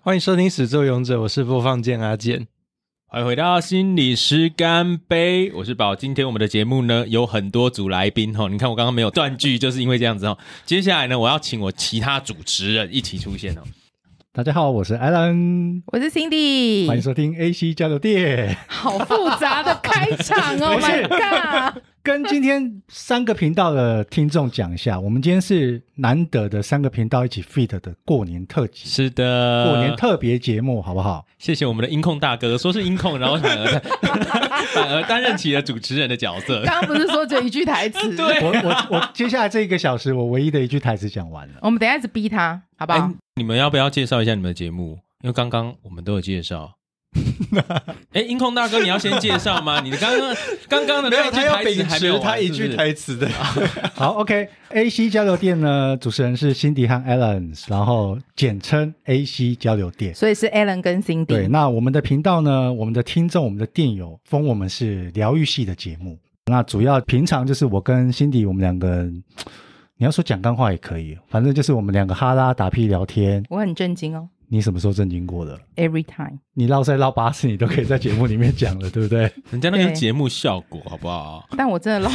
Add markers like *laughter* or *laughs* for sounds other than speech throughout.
欢迎收听《始作俑者》，我是播放键阿健。欢迎回到心理师干杯，我是宝。今天我们的节目呢，有很多组来宾哈，你看我刚刚没有断句，就是因为这样子哦。接下来呢，我要请我其他主持人一起出现哦。大家好，我是 Alan，我是 Cindy，欢迎收听 AC 交流电。好复杂的开场 *laughs* 哦，My God！跟今天三个频道的听众讲一下，我们今天是难得的三个频道一起 feat 的过年特辑，是的，过年特别节目，好不好？谢谢我们的音控大哥，说是音控，然后反而 *laughs* 反而担任起了主持人的角色。刚刚不是说这一句台词？*laughs* 对，我我我接下来这一个小时，我唯一的一句台词讲完了。我们等一下一直逼他，好不好？欸你们要不要介绍一下你们的节目？因为刚刚我们都有介绍。*laughs* 哎，音控大哥，你要先介绍吗？*laughs* 你刚刚刚刚的那句台词还没有他一句台词的。*laughs* 好，OK，AC 交流电呢，主持人是 Cindy 和 Alan，然后简称 AC 交流电，所以是 Alan 跟 Cindy。对，那我们的频道呢，我们的听众，我们的电友封我们是疗愈系的节目。那主要平常就是我跟 Cindy 我们两个人。你要说讲干话也可以，反正就是我们两个哈拉打屁聊天。我很震惊哦。你什么时候震惊过的？Every time。你绕赛绕八次，你都可以在节目里面讲了，对不对？*laughs* 人家那个节目效果好不好？但我真的绕。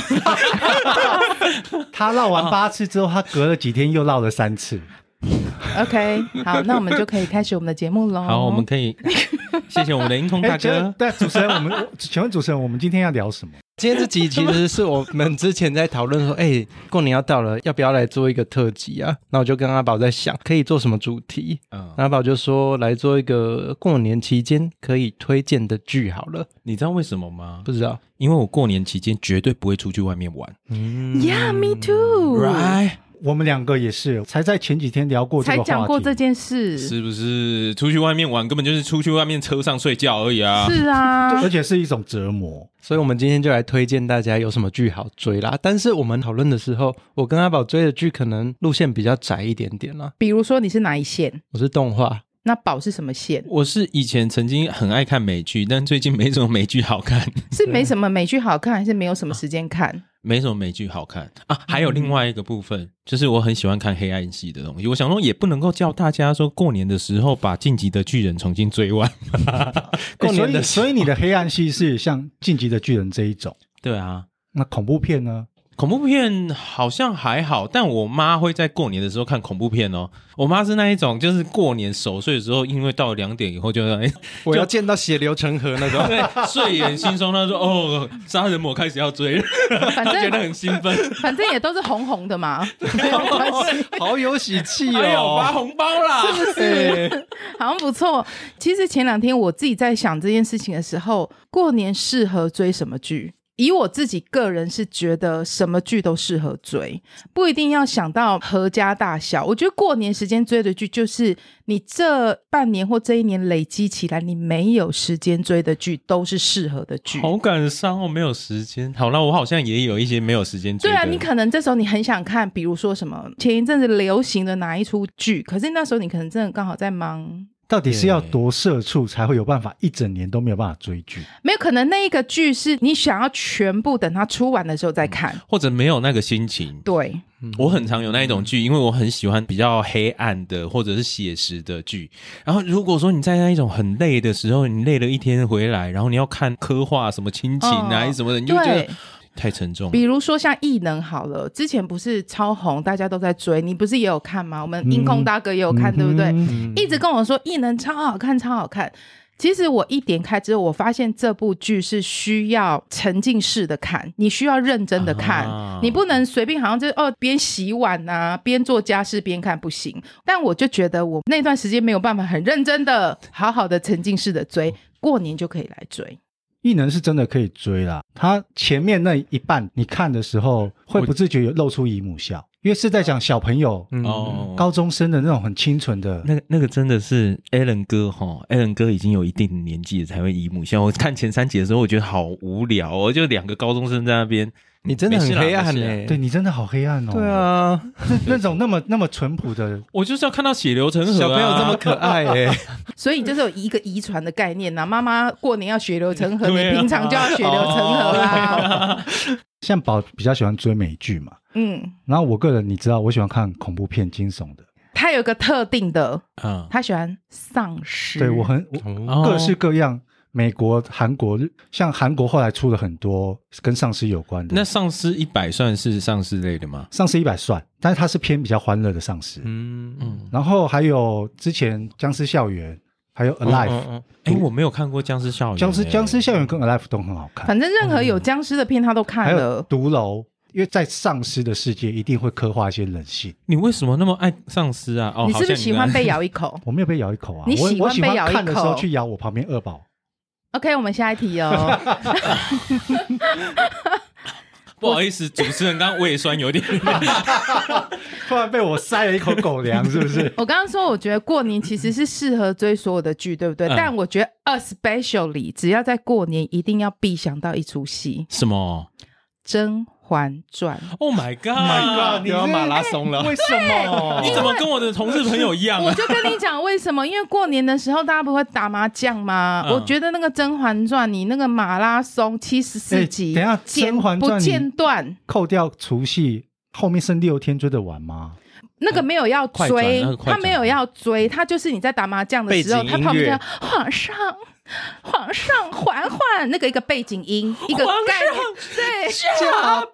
*laughs* 他绕完八次之后，他隔了几天又绕了三次。OK，好，那我们就可以开始我们的节目喽。好，我们可以谢谢我们的音控大哥。对，*laughs* 主持人，我们请问主持人，我们今天要聊什么？今天这集其实是我们之前在讨论说，*laughs* 哎、欸，过年要到了，要不要来做一个特辑啊？那我就跟阿宝在想，可以做什么主题？嗯，阿宝就说来做一个过年期间可以推荐的剧好了。你知道为什么吗？不知道，因为我过年期间绝对不会出去外面玩。嗯，Yeah，me too，right。我们两个也是，才在前几天聊过这个话题，才讲过这件事，是不是？出去外面玩根本就是出去外面车上睡觉而已啊！是啊，而且是一种折磨。所以，我们今天就来推荐大家有什么剧好追啦。但是，我们讨论的时候，我跟阿宝追的剧可能路线比较窄一点点啦。比如说，你是哪一线？我是动画。那宝是什么线？我是以前曾经很爱看美剧，但最近没什么美剧好看。是没什么美剧好看，还是没有什么时间看？啊没什么美剧好看啊，还有另外一个部分，嗯、就是我很喜欢看黑暗系的东西。我想说，也不能够叫大家说过年的时候把《晋级的巨人》重新追完。*laughs* 过年的所，所以你的黑暗系是像《晋级的巨人》这一种？*laughs* 对啊，那恐怖片呢？恐怖片好像还好，但我妈会在过年的时候看恐怖片哦。我妈是那一种，就是过年守岁的时候，因为到两点以后就哎，*laughs* 我要见到血流成河那种，*laughs* 对，睡眼惺忪。她说：“哦，杀人魔开始要追了。”反正觉得很兴奋，反正也都是红红的嘛，没有关系，好有喜气哦，哎呦，发红包啦，是不是？好像不错。其实前两天我自己在想这件事情的时候，过年适合追什么剧？以我自己个人是觉得什么剧都适合追，不一定要想到合家大小。我觉得过年时间追的剧，就是你这半年或这一年累积起来，你没有时间追的剧，都是适合的剧。好感伤哦，没有时间。好了，我好像也有一些没有时间追。对啊，你可能这时候你很想看，比如说什么前一阵子流行的哪一出剧，可是那时候你可能真的刚好在忙。到底是要多社畜才会有办法一整年都没有办法追剧？没有可能，那一个剧是你想要全部等它出完的时候再看，或者没有那个心情。对，我很常有那一种剧，因为我很喜欢比较黑暗的或者是写实的剧。然后如果说你在那一种很累的时候，你累了一天回来，然后你要看刻画什么亲情啊、哦、什么的，你就觉得。太沉重。比如说像异能好了，之前不是超红，大家都在追，你不是也有看吗？我们音控大哥也有看，嗯、对不对？嗯、一直跟我说异能超好看，超好看。其实我一点开之后，我发现这部剧是需要沉浸式的看，你需要认真的看，啊、你不能随便好像就哦边洗碗啊边做家事边看不行。但我就觉得我那段时间没有办法很认真的好好的沉浸式的追，过年就可以来追。异能是真的可以追啦，他前面那一半你看的时候会不自觉有露出姨母笑，因为是在讲小朋友哦，高中生的那种很清纯的，那个那个真的是 Alan 哥哈，Alan 哥已经有一定的年纪了才会姨母笑。我看前三集的时候，我觉得好无聊哦，就两个高中生在那边。你真的很黑暗呢，对你真的好黑暗哦。对啊，*laughs* *laughs* 那种那么那么淳朴的，我就是要看到血流成河，小朋友这么可爱哎。*laughs* 所以就是有一个遗传的概念呐，妈妈过年要血流成河，你平常就要血流成河啦。像宝比较喜欢追美剧嘛，嗯，然后我个人你知道，我喜欢看恐怖片、惊悚的。他有个特定的，嗯，他喜欢丧尸。对我很我各式各样。美国、韩国，像韩国后来出了很多跟丧尸有关的。那丧尸一百算是丧尸类的吗？丧尸一百算，但是它是偏比较欢乐的丧尸。嗯嗯。然后还有之前僵尸校园，还有 Alive。哎、嗯嗯欸，我没有看过僵尸校园。僵尸僵尸校园跟 Alive 都很好看。反正任何有僵尸的片他都看了。还有毒楼，因为在丧尸的世界一定会刻画一些人性。你为什么那么爱丧尸啊？哦，你是不是喜欢被咬一口？*laughs* 我没有被咬一口啊。你喜欢被咬一口？看的时候去咬我旁边二宝。OK，我们下一题哦。*laughs* 不好意思，主持人刚刚胃酸有点，*laughs* 突然被我塞了一口狗粮，是不是？*laughs* 我刚刚说，我觉得过年其实是适合追所有的剧，对不对？嗯、但我觉得，especially 只要在过年，一定要必想到一出戏。什么？真。《还传》Oh my God！你要马拉松了？欸、为什么？*laughs* 你怎么跟我的同事朋友一样、啊？我就跟你讲为什么？因为过年的时候大家不会打麻将吗？嗯、我觉得那个《甄嬛传》，你那个马拉松七十四集，欸、等下《甄嬛传》不间断，扣掉除夕，后面剩六天追得完吗？那个没有要追，他没有要追，他就是你在打麻将的时候，他旁边皇上。*laughs* 皇上缓缓，那个一个背景音，一个概念，对，家暴。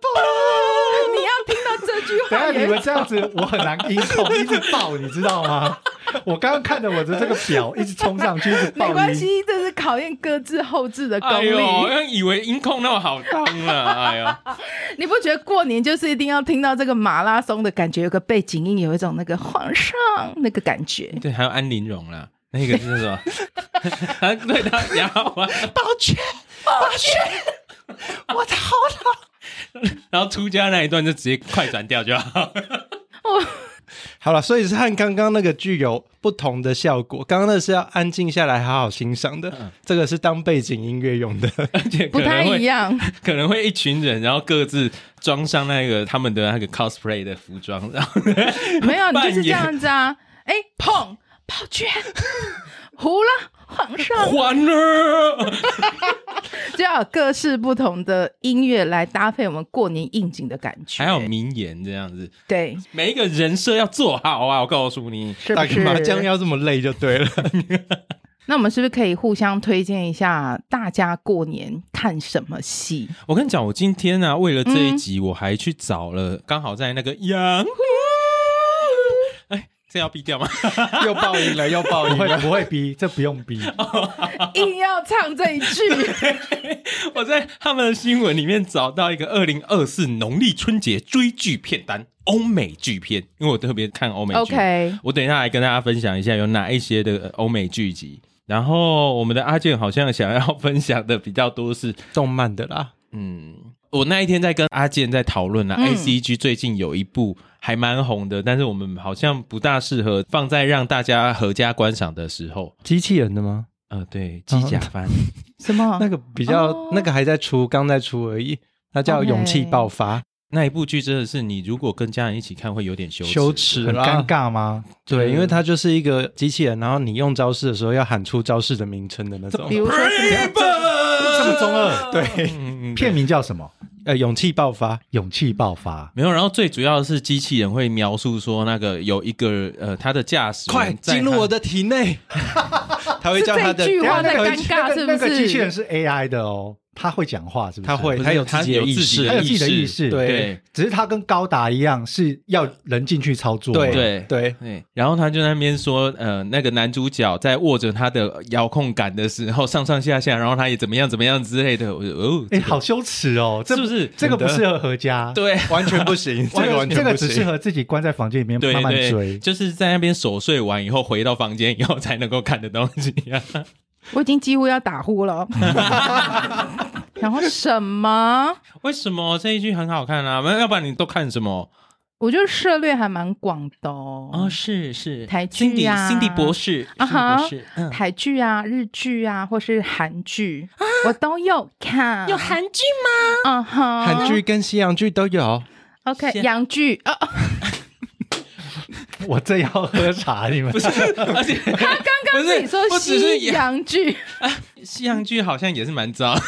你要听到这句话，等下你们这样子，我很难音控，一直爆，你知道吗？*laughs* 我刚刚看着我的这个表，一直冲上去，一直爆音。没关系，这是考验各自后置的功力。哎呦，我以为音控那么好当了，哎呀，你不觉得过年就是一定要听到这个马拉松的感觉，有个背景音，有一种那个皇上那个感觉。对，还有安陵容啦。那个是什么？他对他讲好吗？抱歉，抱歉，我的喉咙。然后出家那一段就直接快转掉就好。*laughs* 好了，所以是和刚刚那个具有不同的效果。刚刚那是要安静下来好好欣赏的，嗯、这个是当背景音乐用的，*laughs* 而且不太一样。可能会一群人，然后各自装上那个他们的那个 cosplay 的服装，然后没有，你就是这样子啊。哎，砰！宝娟，糊了，皇上，还了，就要有各式不同的音乐来搭配我们过年应景的感觉，还有名言这样子，对，每一个人设要做好啊！我告诉你，是是打个麻将要这么累就对了。*laughs* 那我们是不是可以互相推荐一下，大家过年看什么戏？我跟你讲，我今天呢、啊，为了这一集，我还去找了，刚、嗯、好在那个洋。这要逼掉吗？*laughs* 又爆音了，又爆音了，不会逼，这不用逼，*laughs* 硬要唱这一句。*laughs* 我在他们的新闻里面找到一个二零二四农历春节追剧片单，欧美剧片，因为我特别看欧美剧。OK，我等一下来跟大家分享一下有哪一些的欧美剧集。然后我们的阿健好像想要分享的比较多是动漫的啦。嗯，我那一天在跟阿健在讨论啊、嗯、，ACG 最近有一部。还蛮红的，但是我们好像不大适合放在让大家合家观赏的时候。机器人的吗？呃，对，机甲番。*laughs* 什么？那个比较，哦、那个还在出，刚在出而已。它叫《勇气爆发》Okay 那一部剧，真的是你如果跟家人一起看，会有点羞耻，羞耻，很尴尬吗？对，对，因为它就是一个机器人，然后你用招式的时候要喊出招式的名称的那种。比如说这么中二，对，片名叫什么？呃，勇气爆发，勇气爆发，没有。然后最主要的是机器人会描述说，那个有一个呃，他的驾驶快进入我的体内，*laughs* 他会叫他的。这句话在尴尬，是不是？那个机器人是 AI 的哦。他会讲话，是不是？他会，他有自己的意识，他有自己的意识。对，只是他跟高达一样，是要人进去操作。对对对对。然后他就在那边说，呃，那个男主角在握着他的遥控杆的时候，上上下下，然后他也怎么样怎么样之类的。哦，哎，好羞耻哦！是不是？这个不适合合家，对，*laughs* 完全不行。这个完全这个只适合自己关在房间里面慢慢追，就是在那边守睡完以后，回到房间以后才能够看的东西。*laughs* 我已经几乎要打呼了。*laughs* 然后什么？*laughs* 为什么这一句很好看啊？要不然你都看什么？我觉得涉猎还蛮广的哦。哦，是是，台剧啊，Cindy 博士啊哈，台剧啊，日剧啊，或是韩剧，我都有看。有韩剧吗？啊哈，韩剧跟西洋剧都有。OK，洋剧啊。*laughs* 我正要喝茶，你们不是？*laughs* 而且他刚刚自己说西洋剧，西洋剧好像也是蛮糟。*laughs*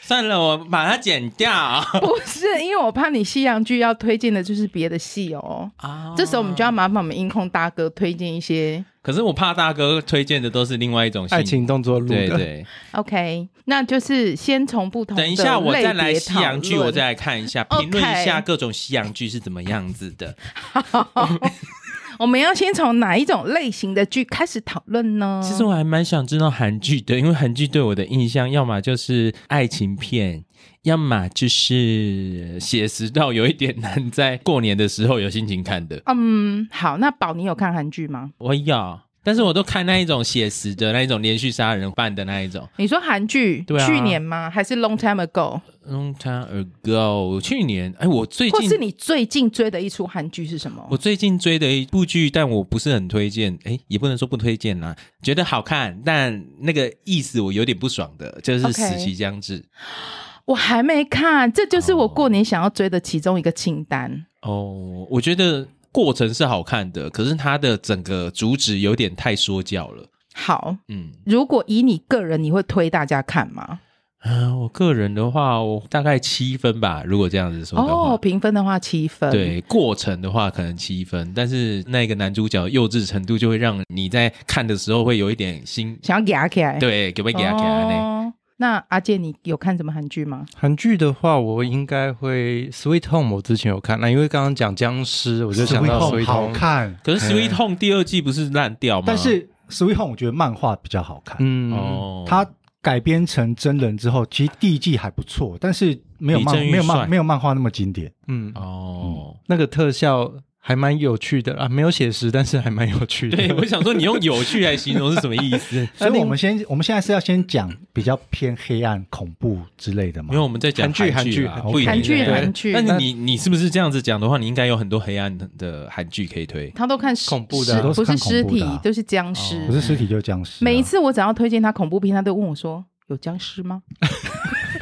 算了，我把它剪掉。不是，因为我怕你西洋剧要推荐的就是别的戏哦。啊，这时候我们就要麻烦我们音控大哥推荐一些。可是我怕大哥推荐的都是另外一种爱情动作路。对对。OK，那就是先从不同。等一下，我再来西洋剧，我再来看一下，评论一下各种西洋剧是怎么样子的。好。我们要先从哪一种类型的剧开始讨论呢？其实我还蛮想知道韩剧的，因为韩剧对我的印象，要么就是爱情片，要么就是写实到有一点难在过年的时候有心情看的。嗯，好，那宝，你有看韩剧吗？我有。但是我都看那一种写实的那一种连续杀人犯的那一种。你说韩剧？对啊。去年吗？还是 long time ago？long time ago。去年。哎，我最近。或是你最近追的一出韩剧是什么？我最近追的一部剧，但我不是很推荐。哎，也不能说不推荐啦，觉得好看，但那个意思我有点不爽的，就是《死期将至》。*gasps* Okay. *laughs* 我还没看，这就是我过年想要追的其中一个清单。哦，我觉得。过程是好看的，可是它的整个主旨有点太说教了。好，嗯，如果以你个人，你会推大家看吗？嗯、呃，我个人的话，我大概七分吧。如果这样子说的话，哦，评分的话七分。对，过程的话可能七分，但是那个男主角幼稚程度就会让你在看的时候会有一点心想要给他起来。对，给不给他起来呢？那阿健，你有看什么韩剧吗？韩剧的话，我应该会《Sweet Home》，我之前有看。那因为刚刚讲僵尸，我就想到《Sweet Home》好看。可是《Sweet Home》第二季不是烂掉吗？但是《Sweet Home》我觉得漫画比较好看。嗯哦，它改编成真人之后，其实第一季还不错，但是没有漫没有漫没有漫画那么经典。嗯哦、嗯，那个特效。还蛮有趣的啊，没有写实，但是还蛮有趣的。对，我想说，你用有趣来形容是什么意思？*laughs* 所以我们先，我们现在是要先讲比较偏黑暗、恐怖之类的嘛？因为我们在讲韩剧，韩剧，韩剧，韩剧。但是你，你是不是这样子讲的话，你应该有很多黑暗的韩剧可以推。他都看恐怖的，不是尸体，都是僵尸。不是尸体就是僵尸。每一次我只要推荐他恐怖片，他都问我说：“有僵尸吗？”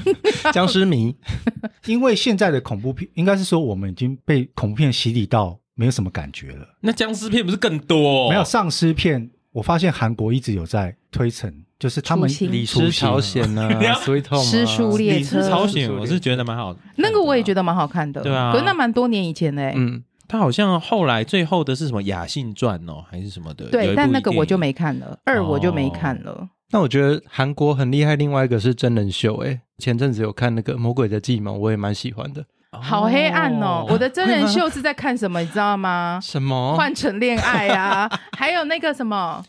*laughs* 僵尸迷。*laughs* 因为现在的恐怖片，应该是说我们已经被恐怖片洗礼到。没有什么感觉了。那僵尸片不是更多？没有丧尸片，我发现韩国一直有在推陈，就是他们李尸朝鲜啊，所以痛啊。尸速列车，朝鲜，我是觉得蛮好的。那个我也觉得蛮好看的，对啊。可是那蛮多年以前的，嗯，他好像后来最后的是什么《雅信传》哦，还是什么的？对，但那个我就没看了，二我就没看了。那我觉得韩国很厉害，另外一个是真人秀，哎，前阵子有看那个《魔鬼的计谋》，我也蛮喜欢的。好黑暗哦！我的真人秀是在看什么，你知道吗？*laughs* 什么？换成恋爱啊，*laughs* 还有那个什么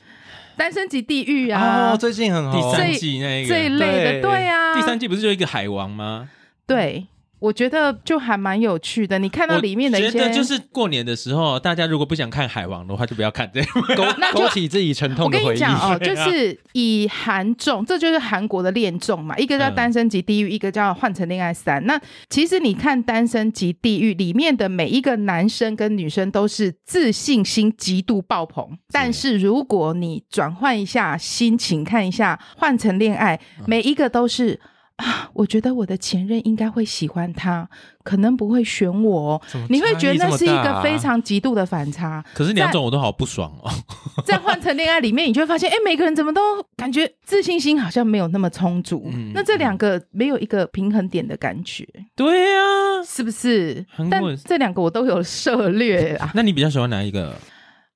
单身级地狱啊！哦，最近很好，第三季那个这一类的，对呀。第三季不是就一个海王吗？对。我觉得就还蛮有趣的，你看到里面的一些，觉得就是过年的时候，大家如果不想看海王的话，就不要看这个，*laughs* 勾勾起自己沉痛的回忆。我跟你讲哦，*laughs* 就是以韩综，这就是韩国的恋综嘛，一个叫《单身即地狱》，一个叫《换成恋爱三》。那其实你看《单身即地狱》里面的每一个男生跟女生都是自信心极度爆棚，但是如果你转换一下心情，看一下《换成恋爱》，每一个都是。啊，我觉得我的前任应该会喜欢他，可能不会选我。你会觉得那是一个非常极度的反差。可是两种我都好不爽哦。在换成恋爱里面，你就会发现，哎，每个人怎么都感觉自信心好像没有那么充足。嗯、那这两个没有一个平衡点的感觉。对呀、啊，是不是？但这两个我都有涉猎啊。那你比较喜欢哪一个？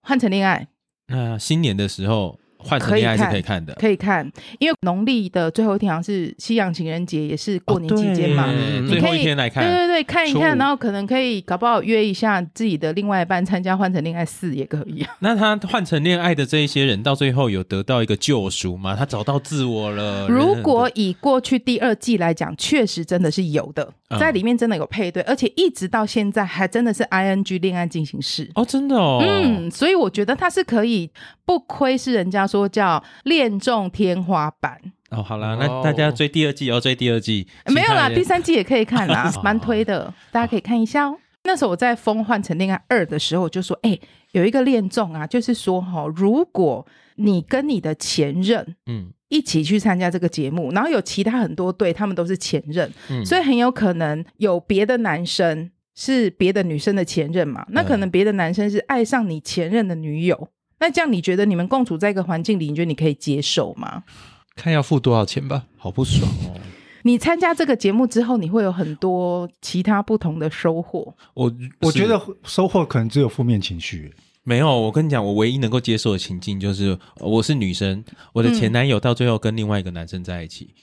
换成恋爱。那、呃、新年的时候。换成恋爱是可以看的，可以看，因为农历的最后一天好像是西洋情人节，也是过年期间嘛，你可以最后一天来看，对对对，看一看，然后可能可以搞不好约一下自己的另外一半参加换成恋爱四也可以。那他换成恋爱的这一些人到最后有得到一个救赎吗？他找到自我了？如果以过去第二季来讲，确实真的是有的，在里面真的有配对，而且一直到现在还真的是 ing 恋爱进行式。哦，真的哦，嗯，所以我觉得它是可以，不亏是人家。说叫恋综天花板。哦，好啦，那大家追第二季要追第二季，没有啦，第三季也可以看啦，*laughs* 蛮推的，大家可以看一下哦。那时候我在封换成恋爱二的时候，我就说，哎、欸，有一个恋综啊，就是说哈，如果你跟你的前任嗯一起去参加这个节目，然后有其他很多对，他们都是前任，嗯、所以很有可能有别的男生是别的女生的前任嘛，那可能别的男生是爱上你前任的女友。那这样你觉得你们共处在一个环境里，你觉得你可以接受吗？看要付多少钱吧，好不爽哦。你参加这个节目之后，你会有很多其他不同的收获。我我觉得收获可能只有负面情绪。没有，我跟你讲，我唯一能够接受的情境就是，我是女生，我的前男友到最后跟另外一个男生在一起。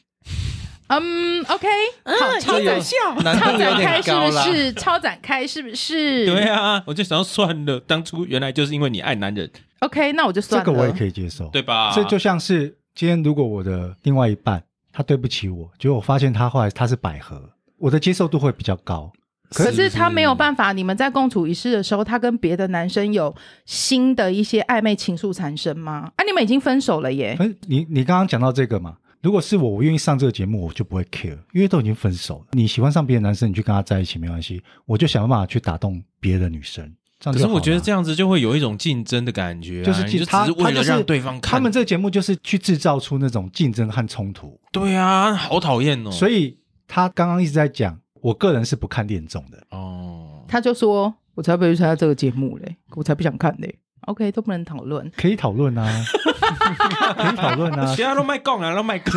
嗯，OK，好，超展笑，超展开是不是？超展开是不是？对啊，我就想要算了，当初原来就是因为你爱男人。OK，那我就算了。这个我也可以接受，对吧？这就像是今天如果我的另外一半他对不起我，结果我发现他后来他是百合，我的接受度会比较高。可是他没有办法，你们在共处一室的时候，他跟别的男生有新的一些暧昧情愫产生吗？啊，你们已经分手了耶！你你刚刚讲到这个嘛？如果是我，我愿意上这个节目，我就不会 care，因为都已经分手了。你喜欢上别的男生，你去跟他在一起没关系，我就想办法去打动别的女生。可是我觉得这样子就会有一种竞争的感觉、啊，就是就只是为了让对方看。他们这个节目就是去制造出那种竞争和冲突。对啊，好讨厌哦！所以他刚刚一直在讲。我个人是不看恋综的哦，他就说，我才不会去参加这个节目嘞，我才不想看嘞。OK，都不能讨论，可以讨论啊，*laughs* 可以讨论啊，其他都卖讲啊，都卖讲，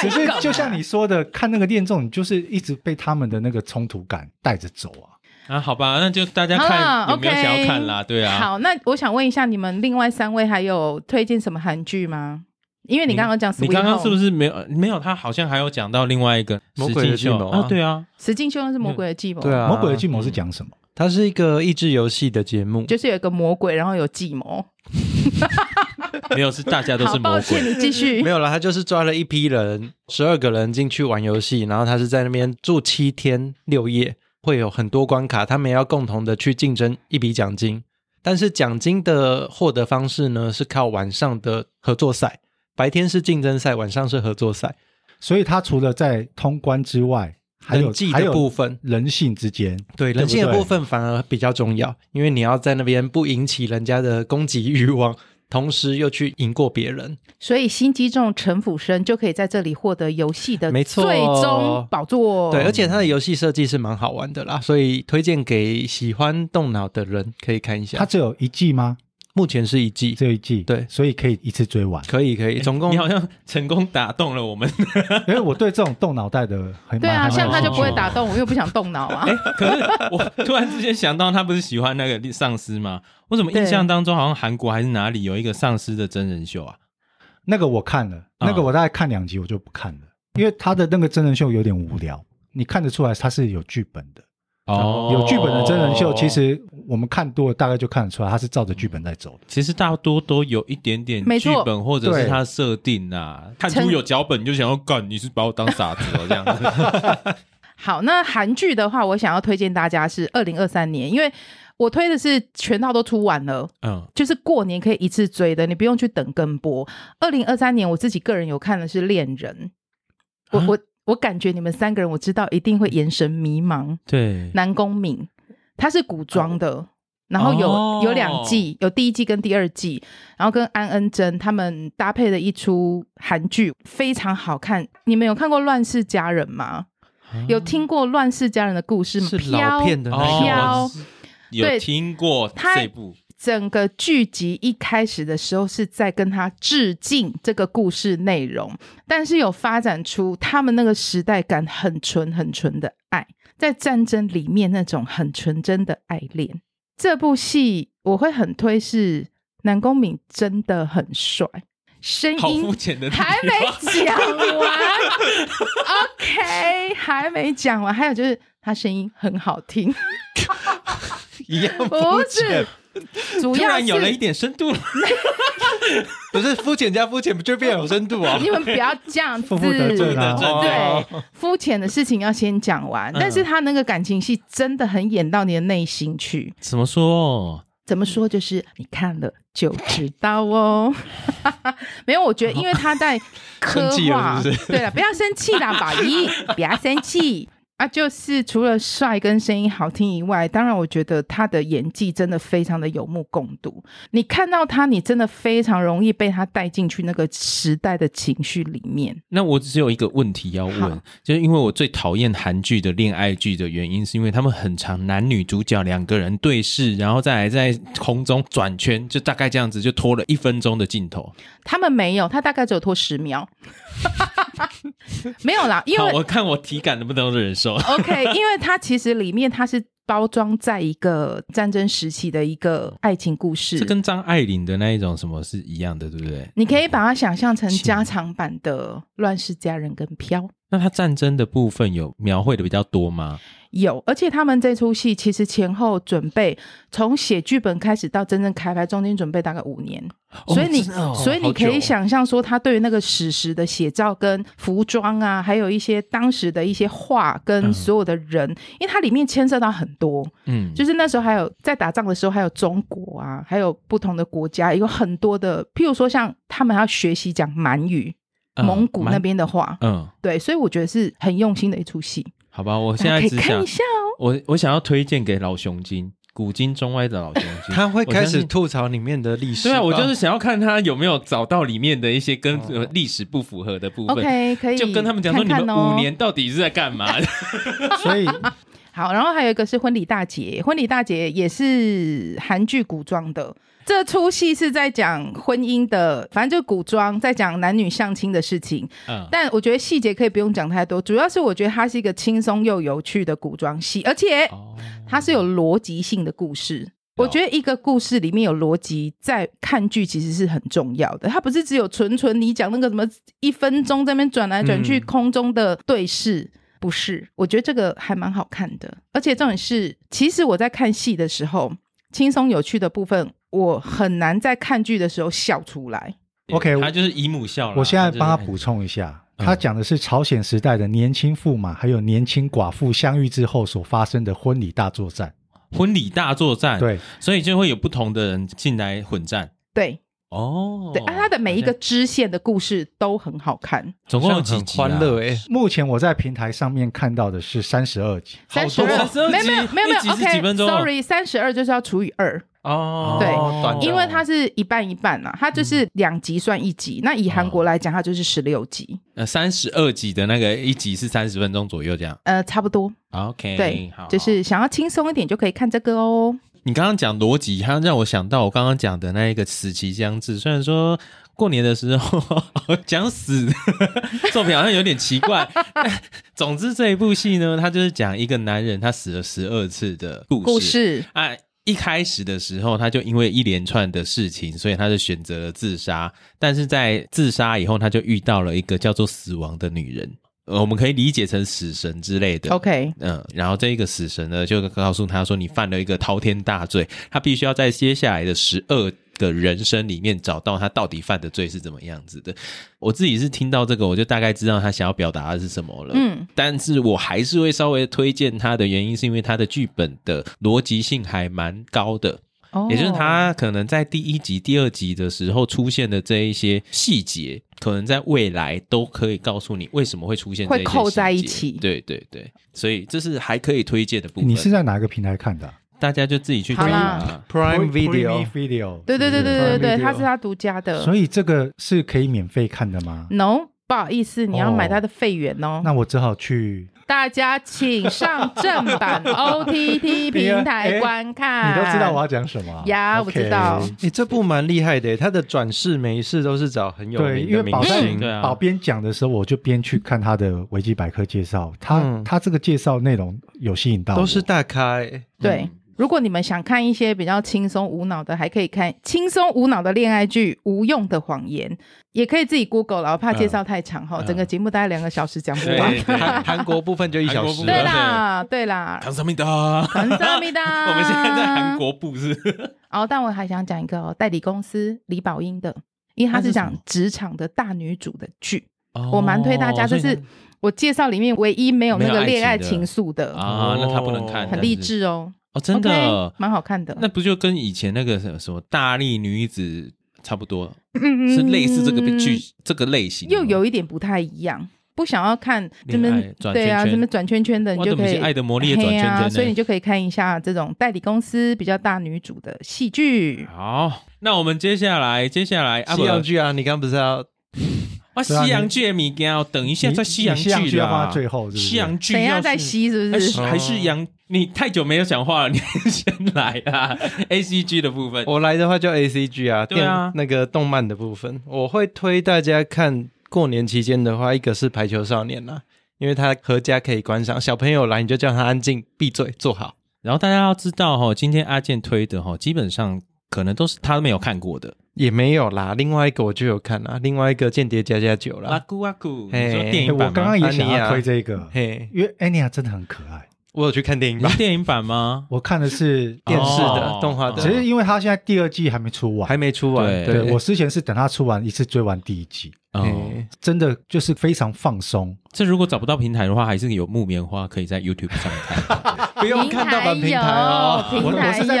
只是就像你说的，看那个恋综，你就是一直被他们的那个冲突感带着走啊。啊，好吧，那就大家看有没有想要看啦，对啊。好，那我想问一下，你们另外三位还有推荐什么韩剧吗？因为你刚刚讲，你刚刚是不是没有没有？他好像还有讲到另外一个《魔鬼的计谋》啊，对啊，《实境秀》是《魔鬼的计谋》，对啊，《魔鬼的计谋》是讲什么？它是一个益智游戏的节目，就是有一个魔鬼，然后有计谋。*laughs* 没有，是大家都是魔鬼。抱歉，你继续。没有了，他就是抓了一批人，十二个人进去玩游戏，然后他是在那边住七天六夜，会有很多关卡，他们要共同的去竞争一笔奖金，但是奖金的获得方式呢，是靠晚上的合作赛。白天是竞争赛，晚上是合作赛，所以他除了在通关之外，还有技的部分，人性之间，对，人性的部分反而比较重要，因为你要在那边不引起人家的攻击欲望，同时又去赢过别人，所以心机重城府深就可以在这里获得游戏的没错最终宝座。对，而且它的游戏设计是蛮好玩的啦，所以推荐给喜欢动脑的人可以看一下。它只有一季吗？目前是一季，这一季对，所以可以一次追完，可以可以，总共你好像成功打动了我们，*laughs* 因为我对这种动脑袋的很对啊，像他就不会打动我，又不想动脑啊。*laughs* 哎，可是我突然之间想到，他不是喜欢那个丧尸吗？我怎么印象当中好像韩国还是哪里有一个丧尸的真人秀啊？那个我看了，那个我大概看两集我就不看了，因为他的那个真人秀有点无聊，你看得出来他是有剧本的。哦，有剧本的真人秀，其实我们看多了，大概就看得出来，他是照着剧本在走的。其实大多都有一点点剧本，或者是他设定啊，看出有脚本就想要干，你是把我当傻子了这样子。*laughs* 好，那韩剧的话，我想要推荐大家是二零二三年，因为我推的是全套都出完了，嗯，就是过年可以一次追的，你不用去等更播。二零二三年我自己个人有看的是《恋人》，我我。我感觉你们三个人，我知道一定会眼神迷茫。对，南宫珉，他是古装的，哦、然后有、哦、有两季，有第一季跟第二季，然后跟安恩珍他们搭配的一出韩剧非常好看。你们有看过《乱世佳人》吗？嗯、有听过《乱世佳人》的故事吗？是老片的有听过这部。整个剧集一开始的时候是在跟他致敬这个故事内容，但是有发展出他们那个时代感很纯很纯的爱，在战争里面那种很纯真的爱恋。这部戏我会很推，是南宫珉真的很帅，声音还没讲完，*laughs* OK 还没讲完，还有就是他声音很好听，*laughs* *laughs* 一样肤浅。主要有了一点深度了，*laughs* 不是肤浅加肤浅，不就变有深度啊？你们不要这样子，对，肤浅的事情要先讲完。但是他那个感情戏真的很演到你的内心去。怎么说？怎么说？就是你看了就知道哦。*laughs* 没有，我觉得因为他在刻画，*laughs* 对了，不要生气啦，宝仪，不要生气。啊，就是除了帅跟声音好听以外，当然我觉得他的演技真的非常的有目共睹。你看到他，你真的非常容易被他带进去那个时代的情绪里面。那我只有一个问题要问，就是因为我最讨厌韩剧的恋爱剧的原因，是因为他们很长男女主角两个人对视，然后再来在空中转圈，就大概这样子就拖了一分钟的镜头。他们没有，他大概只有拖十秒。*laughs* 没有啦，因为我看我体感能不能忍受。*laughs* OK，因为它其实里面它是包装在一个战争时期的一个爱情故事，这跟张爱玲的那一种什么是一样的，对不对？你可以把它想象成加长版的《乱世佳人》跟《飘》。那它战争的部分有描绘的比较多吗？有，而且他们这出戏其实前后准备，从写剧本开始到真正开拍，中间准备大概五年。哦、所以你，哦、所以你可以想象说，他对于那个史实的写照、跟服装啊，还有一些当时的一些画跟所有的人，嗯、因为它里面牵涉到很多，嗯，就是那时候还有在打仗的时候，还有中国啊，还有不同的国家，有很多的，譬如说像他们要学习讲满语。蒙古那边的话，嗯，对，所以我觉得是很用心的一出戏。好吧，我现在只想一下哦。我我想要推荐给老熊精，古今中外的老熊精，*laughs* 他会开始吐槽里面的历史。对啊，我就是想要看他有没有找到里面的一些跟历史不符合的部分。OK，可以就跟他们讲说，你们五年到底是在干嘛？*laughs* 所以好，然后还有一个是婚礼大姐，婚礼大姐也是韩剧古装的。这出戏是在讲婚姻的，反正就古装，在讲男女相亲的事情。嗯，但我觉得细节可以不用讲太多，主要是我觉得它是一个轻松又有趣的古装戏，而且它是有逻辑性的故事。哦、我觉得一个故事里面有逻辑，在看剧其实是很重要的。它不是只有纯纯你讲那个什么一分钟在那边转来转去空中的对视，嗯、不是。我觉得这个还蛮好看的，而且重点是，其实我在看戏的时候，轻松有趣的部分。我很难在看剧的时候笑出来。OK，他就是姨母笑了。我现在帮他补充一下，他讲的是朝鲜时代的年轻驸马还有年轻寡妇相遇之后所发生的婚礼大作战。婚礼大作战，对，所以就会有不同的人进来混战。对，哦，对啊，它的每一个支线的故事都很好看，总共有几集？欢乐哎，目前我在平台上面看到的是三十二集，三十二，没有没有没有没有，OK，Sorry，三十二就是要除以二。哦，对，因为它是一半一半嘛，它就是两集算一集。那以韩国来讲，它就是十六集。呃，三十二集的那个一集是三十分钟左右，这样。呃，差不多。OK，对，就是想要轻松一点就可以看这个哦。你刚刚讲逻辑，它让我想到我刚刚讲的那一个死期将至。虽然说过年的时候讲死 *laughs* 作品好像有点奇怪，总之这一部戏呢，它就是讲一个男人他死了十二次的故事。故事，哎。一开始的时候，他就因为一连串的事情，所以他就选择了自杀。但是在自杀以后，他就遇到了一个叫做死亡的女人，呃，我们可以理解成死神之类的。OK，嗯，然后这一个死神呢，就告诉他说：“你犯了一个滔天大罪，他必须要在接下来的十二。”的人生里面找到他到底犯的罪是怎么样子的，我自己是听到这个，我就大概知道他想要表达的是什么了。嗯，但是我还是会稍微推荐他的原因，是因为他的剧本的逻辑性还蛮高的，哦，也就是他可能在第一集、第二集的时候出现的这一些细节，可能在未来都可以告诉你为什么会出现这些，会扣在一起。对对对，所以这是还可以推荐的部分。你是在哪个平台看的？大家就自己去看啦，Prime Video，, Video 对对对对对对，它是它独家的，所以这个是可以免费看的吗？No，不好意思，你要买它的会员哦。那我只好去。大家请上正版 OTT *laughs* 平台观看。你都知道我要讲什么呀？我知道。你这部蛮厉害的，他的转世每一世都是找很有名的明星。对，保编讲的时候，我就边去看他的维基百科介绍，他他这个介绍内容有吸引到，都是大咖。对。如果你们想看一些比较轻松无脑的，还可以看轻松无脑的恋爱剧《无用的谎言》，也可以自己 Google 了，我怕介绍太长哈，嗯、整个节目大概两个小时讲不完。韩韩国部分就一小时。对啦，对啦。康萨米达，康萨米达。*laughs* 我们现在在韩国部是。*laughs* 哦，但我还想讲一个、哦、代理公司李宝英的，因为他是讲职场的大女主的剧，我蛮推大家，这是我介绍里面唯一没有那个恋爱情愫的啊，那他不能看，很励志哦。哦，真的，蛮好看的。那不就跟以前那个什么什么大力女子差不多，嗯、是类似这个剧这个类型，又有一点不太一样。不想要看这边对啊，什么转圈圈的，你就可以爱的魔力转圈圈、啊，所以你就可以看一下这种代理公司比较大女主的戏剧。好，那我们接下来接下来西洋剧啊，你刚不是要？啊，西洋剧的物件，等一下在西洋剧啦，最后西洋剧等一下再西是不是？还是洋？你太久没有讲话了，*laughs* 你先来啊！A C G 的部分，我来的话就 A C G 啊，对啊，那个动漫的部分，我会推大家看过年期间的话，一个是排球少年啦，因为他阖家可以观赏，小朋友来你就叫他安静闭嘴坐好。然后大家要知道哈，今天阿健推的哈，基本上可能都是他都没有看过的，也没有啦。另外一个我就有看啦，另外一个《间谍加加九》啦。阿姑阿姑，你说电影版？我刚刚也想要推这个，嘿，因为安妮亚真的很可爱。我有去看电影版，电影版吗？*laughs* 我看的是电视的动画的，只是因为它现在第二季还没出完，还没出完。对，我之前是等它出完一次追完第一季，哦，真的就是非常放松。这如果找不到平台的话，还是有木棉花可以在 YouTube 上看。*laughs* 不用看盗版平台哦，平台有，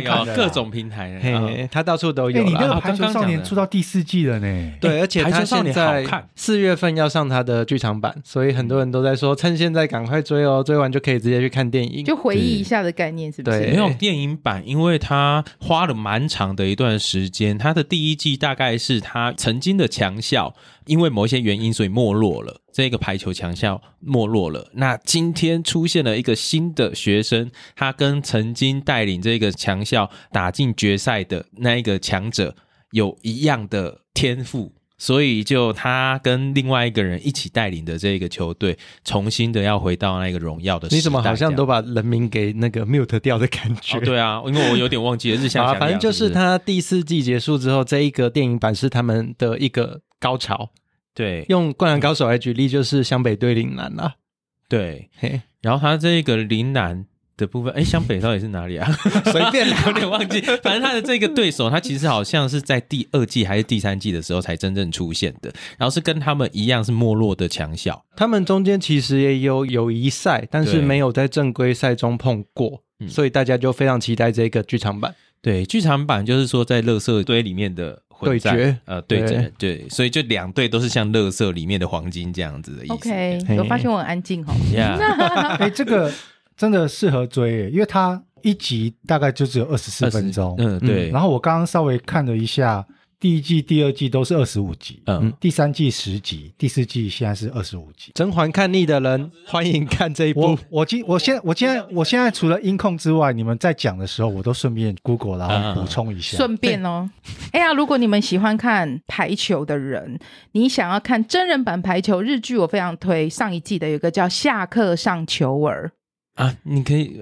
有有各种平台，嘿，它到处都有。你那个排球少年出到第四季了呢？对，而且他现在四月份要上他的剧场版，所以很多人都在说，趁现在赶快追哦，追完就可以直接去看电影，就回忆一下的概念是不是？没有电影版，因为他花了蛮长的一段时间，他的第一季大概是他曾经的强校。因为某一些原因，所以没落了。这个排球强校没落了。那今天出现了一个新的学生，他跟曾经带领这个强校打进决赛的那一个强者有一样的天赋，所以就他跟另外一个人一起带领的这个球队，重新的要回到那个荣耀的时代。你怎么好像都把人名给那个 mute 掉的感觉？哦，对啊，因为我有点忘记了日向啊。反正就是他第四季结束之后，这一个电影版是他们的一个。高潮，对，用《灌篮高手》来举例，就是湘北对陵南啊，对，嘿，然后他这个陵南的部分，哎，湘北到底是哪里啊？*laughs* 随便 *laughs* 有点忘记，反正他的这个对手，他其实好像是在第二季还是第三季的时候才真正出现的，然后是跟他们一样是没落的强校，他们中间其实也有友谊赛，但是没有在正规赛中碰过，所以大家就非常期待这个剧场版。对，剧场版就是说在垃圾堆里面的。对决，呃，对决，对，所以就两队都是像乐色里面的黄金这样子的意思。OK，我发现我很安静哦。*laughs* 哎，这个真的适合追，因为它一集大概就只有二十四分钟。嗯，对。然后我刚刚稍微看了一下。第一季、第二季都是二十五集，嗯，第三季十集，第四季现在是二十五集。甄嬛看腻的人欢迎看这一部。我我今我现我今天我现在除了音控之外，你们在讲的时候，我都顺便 Google 然后补充一下。顺便哦，哎呀，如果你们喜欢看排球的人，你想要看真人版排球日剧，我非常推上一季的，有个叫《下课上球儿》。啊，你可以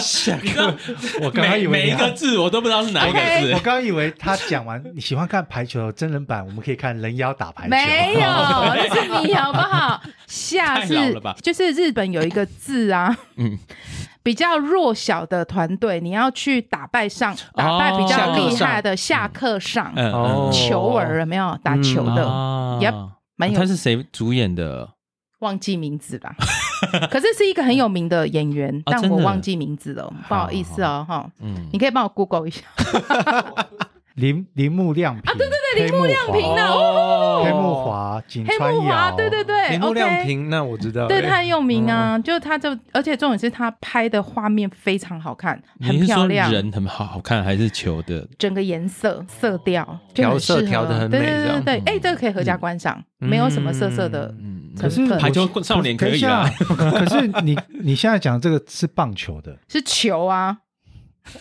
下课。我刚刚以为每一个字我都不知道是哪一个字。Okay. 我刚刚以为他讲完，你喜欢看排球真人版，我们可以看人妖打排球。没有，*laughs* 那是你好不好？下 *laughs* 是就是日本有一个字啊，嗯，*laughs* 比较弱小的团队，你要去打败上打败比较厉害的下课上球儿，有没有打球的？也蛮有。他是谁主演的？忘记名字吧，*laughs* 可是是一个很有名的演员，但我忘记名字了，不好意思哦，哈，嗯，你可以帮我 Google 一下，*laughs* 铃铃木亮平。啊，对对对，铃木亮平的哦，黑木华，黑木华，对对对，*laughs* 铃木亮平，那我知道，对他很有名啊，就他就，而且重点是他拍的画面非常好看，很漂亮，人很好好看，还是球的？整个颜色色调调色调的很美，对对对对，哎，这个可以合家观赏，没有什么色色的。可是排球少年可以啊，可是你你现在讲这个是棒球的，是球啊。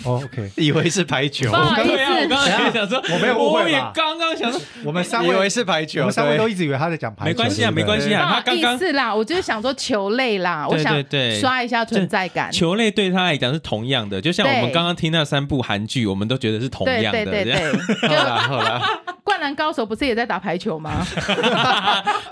哦，OK，*laughs* 以为是排球。不好意思，我刚刚也想说，我没有误会吧？我也刚刚想说，我们三位以为是排球，我们三位都一直以为他在讲排球。没关系啊，没关系啊。他刚刚是啦，我就是想说球类啦，我想刷一下存在感。球类对他来讲是同样的，就像我们刚刚听那三部韩剧，我们都觉得是同样的。对对对 *laughs* 对，好啦好啦。*laughs* 灌篮高手不是也在打排球吗？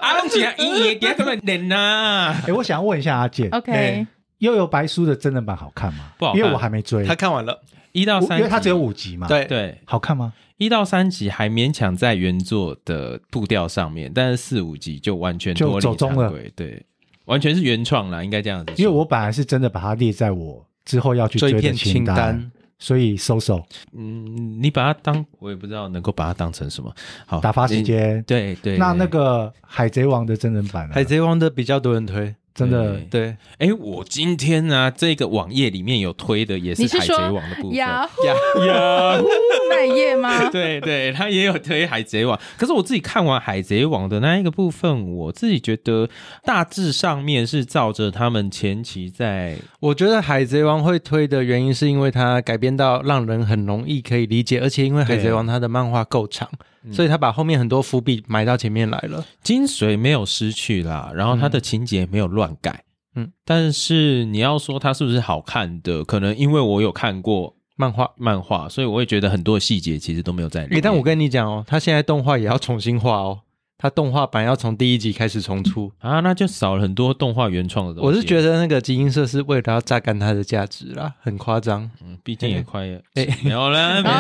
阿龙姐，你也点这么冷呐？哎，我想问一下阿健，OK，幽游白书的真人版好看吗？不好看，因为我还没追。他看完了一到三，因为他只有五集嘛。对对，好看吗？一到三集还勉强在原作的步调上面，但是四五集就完全就走中了。对，完全是原创啦，应该这样子。因为我本来是真的把它列在我之后要去追的清单。所以收手，嗯，你把它当，我也不知道能够把它当成什么，好打发时间，对对。那那个海贼王的真人版，海贼王的比较多人推。真的对，哎，我今天呢，这个网页里面有推的也是海贼王的部分，雅虎雅虎那页吗？对对，他也有推海贼王。可是我自己看完海贼王的那一个部分，我自己觉得大致上面是照着他们前期在。我觉得海贼王会推的原因，是因为它改编到让人很容易可以理解，而且因为海贼王它的漫画够长。所以他把后面很多伏笔埋到前面来了。精髓没有失去啦，然后他的情节没有乱改。嗯，但是你要说它是不是好看的，可能因为我有看过漫画，漫画，所以我会觉得很多细节其实都没有在里面。欸，但我跟你讲哦，他现在动画也要重新画哦。它动画版要从第一集开始重出啊，那就少了很多动画原创的东西。我是觉得那个集英社是为了要榨干它的价值啦，很夸张。嗯，毕竟也快哎，没有了，*laughs* 没有。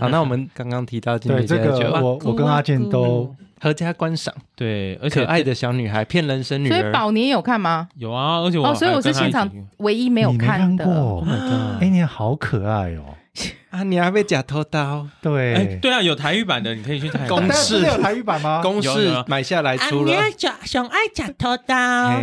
好，那我们刚刚提到对这个，我我跟阿健都合家观赏。对，而且可爱的小女孩骗人生女儿。所以宝年有看吗？有啊，而且我哦，所以我是现场唯一没有看的。Oh my god！哎，你好可爱哦。啊，你还被假偷刀？对，欸、对啊，有台语版的，你可以去台公式有台语版吗？*laughs* 公式买下来出了。想爱假偷刀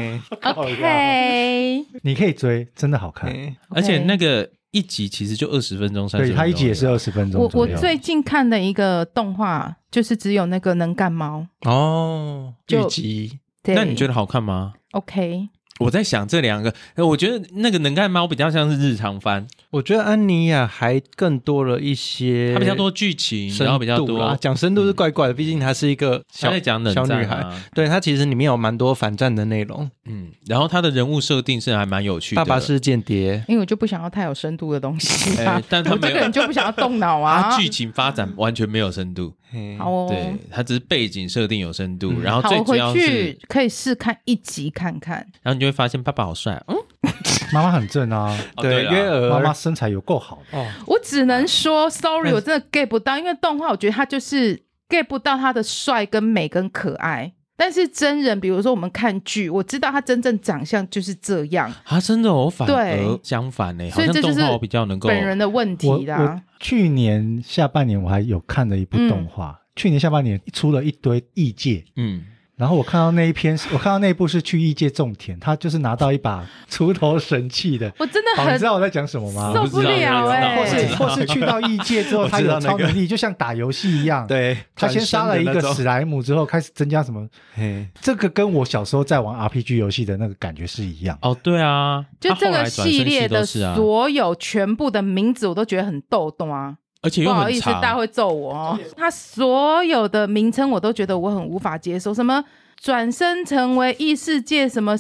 ，OK，你可以追，真的好看。Okay. 而且那个一集其实就二十分钟，三十分钟。对，它一集也是二十分钟。我我最近看的一个动画，就是只有那个能干猫哦，剧集。那你觉得好看吗？OK。我在想这两个，我觉得那个能干猫比较像是日常番，我觉得安妮亚还更多了一些，它比较多剧情，然后比较多讲深度是怪怪的，毕竟她是一个小在讲小女孩，对她其实里面有蛮多反战的内容，嗯，然后她的人物设定是还蛮有趣的，爸爸是间谍，因为我就不想要太有深度的东西，但他这个人就不想要动脑啊，*laughs* 剧情发展完全没有深度，好哦，对，它只是背景设定有深度，然后最主要是可以试看一集看看，然后你就会发现爸爸好帅。嗯，*laughs* 妈妈很正啊，对，约儿妈妈身材有够好。哦。我只能说，sorry，我真的 get 不到，因为动画我觉得他就是 get 不到他的帅跟美跟可爱。但是真人，比如说我们看剧，我知道他真正长相就是这样。啊，真的，我反而相反呢，所以这就是比较能够本人的问题啦。去年下半年我还有看了一部动画，去年下半年出了一堆异界，嗯。然后我看到那一篇，我看到那一部是去异界种田，他就是拿到一把锄头神器的。我真的很，你知道我在讲什么吗？受不了哎！或是或是去到异界之后，他有超能力，就像打游戏一样。*laughs* 对，他先杀了一个史莱姆之后，开始增加什么？嘿，这个跟我小时候在玩 RPG 游戏的那个感觉是一样。哦，对啊，就这个系列的所有全部的名字，我都觉得很逗懂啊。而且不好意思，大家会揍我哦。他所有的名称，我都觉得我很无法接受。什么？转身成为异世界什么？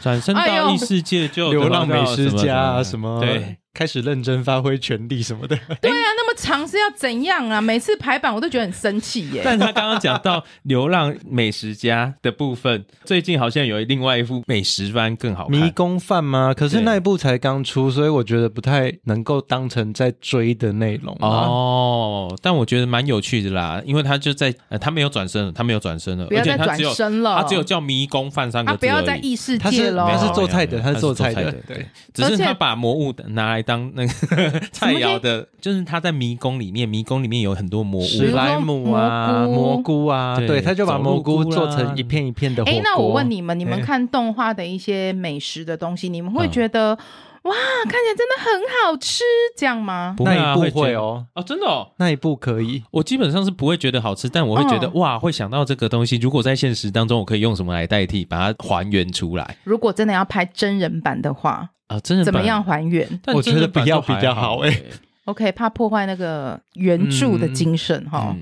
转身到异世界就流浪美食家啊什么？对。开始认真发挥权力什么的，*laughs* 对啊，那么长是要怎样啊？每次排版我都觉得很生气耶。*laughs* 但他刚刚讲到流浪美食家的部分，最近好像有另外一部美食番更好看，迷宫饭吗？可是那一部才刚出，所以我觉得不太能够当成在追的内容哦。但我觉得蛮有趣的啦，因为他就在呃，他没有转身了，他没有转身了，不要再转身了，他只有叫迷宫饭三个字，他不要在异世界了，他是做菜的，他是做菜的，对，只是他把魔物拿来。当那个 *laughs* 菜肴的，就是他在迷宫里面，迷宫里面有很多蘑菇，史莱姆啊，蘑菇啊，对，他就把蘑菇做成一片一片的。哎，那我问你们，你们看动画的一些美食的东西，你们会觉得哇，看起来真的很好吃，这样吗？那一部会哦，哦，真的哦，那一步可以。我基本上是不会觉得好吃，但我会觉得哇，会想到这个东西，如果在现实当中，我可以用什么来代替，把它还原出来。如果真的要拍真人版的话。啊，真的怎么样还原？我觉得不要比较好哎。OK，怕破坏那个原著的精神哈。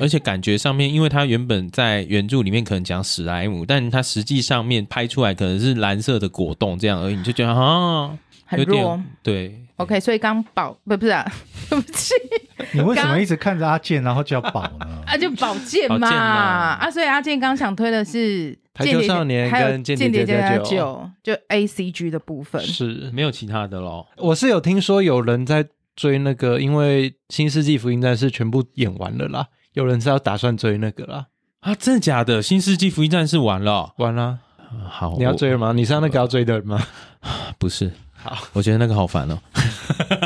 而且感觉上面，因为它原本在原著里面可能讲史莱姆，但它实际上面拍出来可能是蓝色的果冻这样而已，你就觉得啊，很弱。对，OK，所以刚宝不不是啊，*laughs* 对不起，你为什么一直看着阿健，然后叫宝呢？*laughs* 啊，就宝剑嘛啊，所以阿健刚想推的是。排球少年跟间谍家家酒，就 A C G 的部分是没有其他的咯。我是有听说有人在追那个，因为《新世纪福音战士》全部演完了啦，有人是要打算追那个啦。啊，真的假的？《新世纪福音战士》完了，完了。好，你要追了吗？你是那个要追的人吗？不是。好，我觉得那个好烦哦。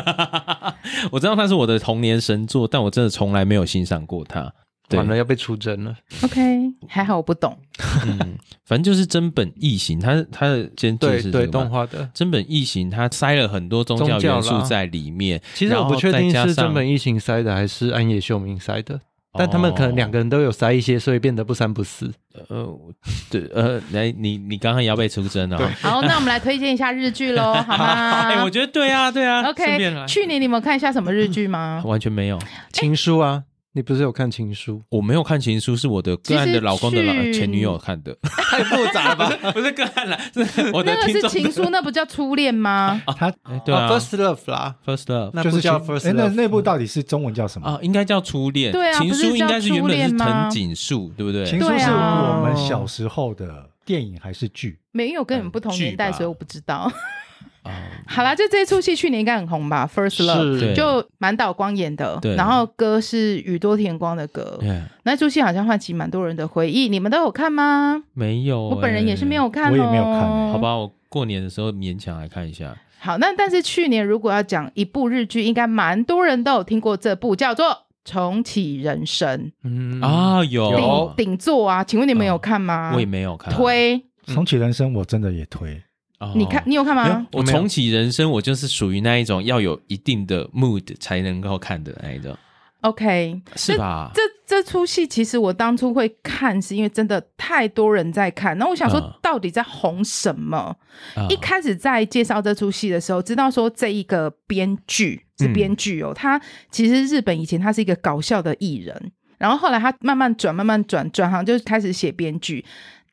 *laughs* 我知道他是我的童年神作，但我真的从来没有欣赏过他。完了要被出征了。OK，还好我不懂。嗯，反正就是真本异形，它它的监制是对动画的真本异形，它塞了很多宗教元素在里面。其实我不确定是真本异形塞的，还是暗夜秀明塞的。但他们可能两个人都有塞一些，所以变得不三不四。呃，对，呃，来，你你刚刚也要被出征了。*laughs* 好，那我们来推荐一下日剧喽，*laughs* 好吗？哎，我觉得对啊，对啊。OK，去年你们看一下什么日剧吗？完全没有。情书啊。你不是有看情书？我没有看情书，是我的个案的老公的老前女友看的，*laughs* 太复杂了吧？不是个案了，是我的听众。那个是情书，那不叫初恋吗？*laughs* 他对啊，First Love 啦，First Love，那不叫 First Love。那那部到底是中文叫什么啊？应该叫初恋。对啊，情书应该是原本是藤藤井树，对不对？情书是我们小时候的电影还是剧？没有跟你们不同年代，所以我不知道。哦，好啦，就这出戏去年应该很红吧？First Love 就满岛光演的，然后歌是宇多田光的歌。那出戏好像唤起蛮多人的回忆，你们都有看吗？没有，我本人也是没有看，我也没有看。好吧，我过年的时候勉强来看一下。好，那但是去年如果要讲一部日剧，应该蛮多人都有听过这部，叫做《重启人生》。嗯啊，有顶座啊，请问你们有看吗？我也没有看。推《重启人生》，我真的也推。你看，你有看吗？我重启人生，我就是属于那一种要有一定的 mood 才能够看的那一种。OK，是吧？这这出戏其实我当初会看，是因为真的太多人在看。那我想说，到底在红什么？嗯、一开始在介绍这出戏的时候，知道说这一个编剧是编剧哦，嗯、他其实日本以前他是一个搞笑的艺人，然后后来他慢慢转，慢慢转，转行就开始写编剧。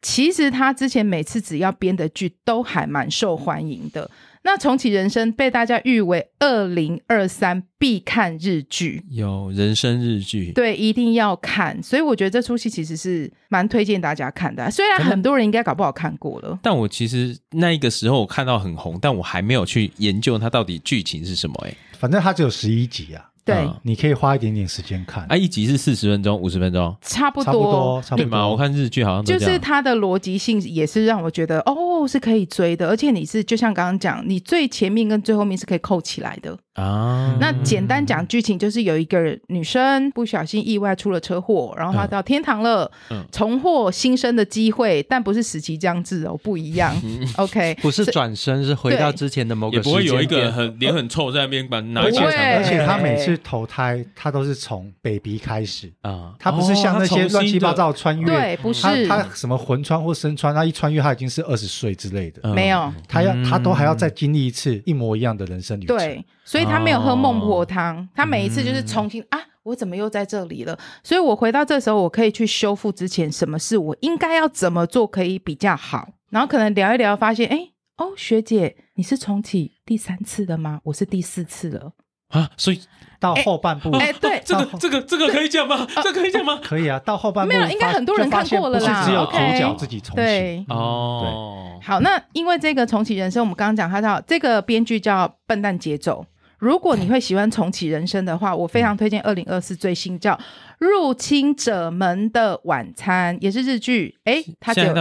其实他之前每次只要编的剧都还蛮受欢迎的。那重启人生被大家誉为二零二三必看日剧，有人生日剧，对，一定要看。所以我觉得这出戏其实是蛮推荐大家看的。虽然很多人应该搞不好看过了，但我其实那一个时候我看到很红，但我还没有去研究它到底剧情是什么。哎，反正它只有十一集啊。对，你可以花一点点时间看。啊，一集是四十分钟，五十分钟，差不多，差不多，差不多。对吗？我看日剧好像就是它的逻辑性也是让我觉得哦，是可以追的，而且你是就像刚刚讲，你最前面跟最后面是可以扣起来的。啊，那简单讲剧情就是有一个女生不小心意外出了车祸，然后她到天堂了，嗯，重获新生的机会，但不是死期将至哦，不一样。*laughs* OK，不是转身，是回到之前的某个时间点。也不会有一个很脸很臭在那边把拿钱，而且他每次投胎，他都是从 baby 开始啊，他不是像那些乱七八糟穿越，对，不是他什么魂穿或身穿，他一穿越他已经是二十岁之类的，没有，他要他都还要再经历一次一模一样的人生旅程。对。所以他没有喝孟婆汤，他每一次就是重新啊，我怎么又在这里了？所以我回到这时候，我可以去修复之前什么事，我应该要怎么做可以比较好？然后可能聊一聊，发现哎哦，学姐你是重启第三次的吗？我是第四次了啊，所以到后半部哎，对，*laughs* 这个这个这个可以讲吗？这可以讲吗？可以啊，到后半部没有，应该很多人看过了啦，只有主角自己重启对哦。好，那因为这个重启人生，我们刚刚讲他叫这个编剧叫笨蛋节奏。如果你会喜欢重启人生的话，我非常推荐二零二四最新叫《入侵者们的晚餐》，也是日剧。哎，它只有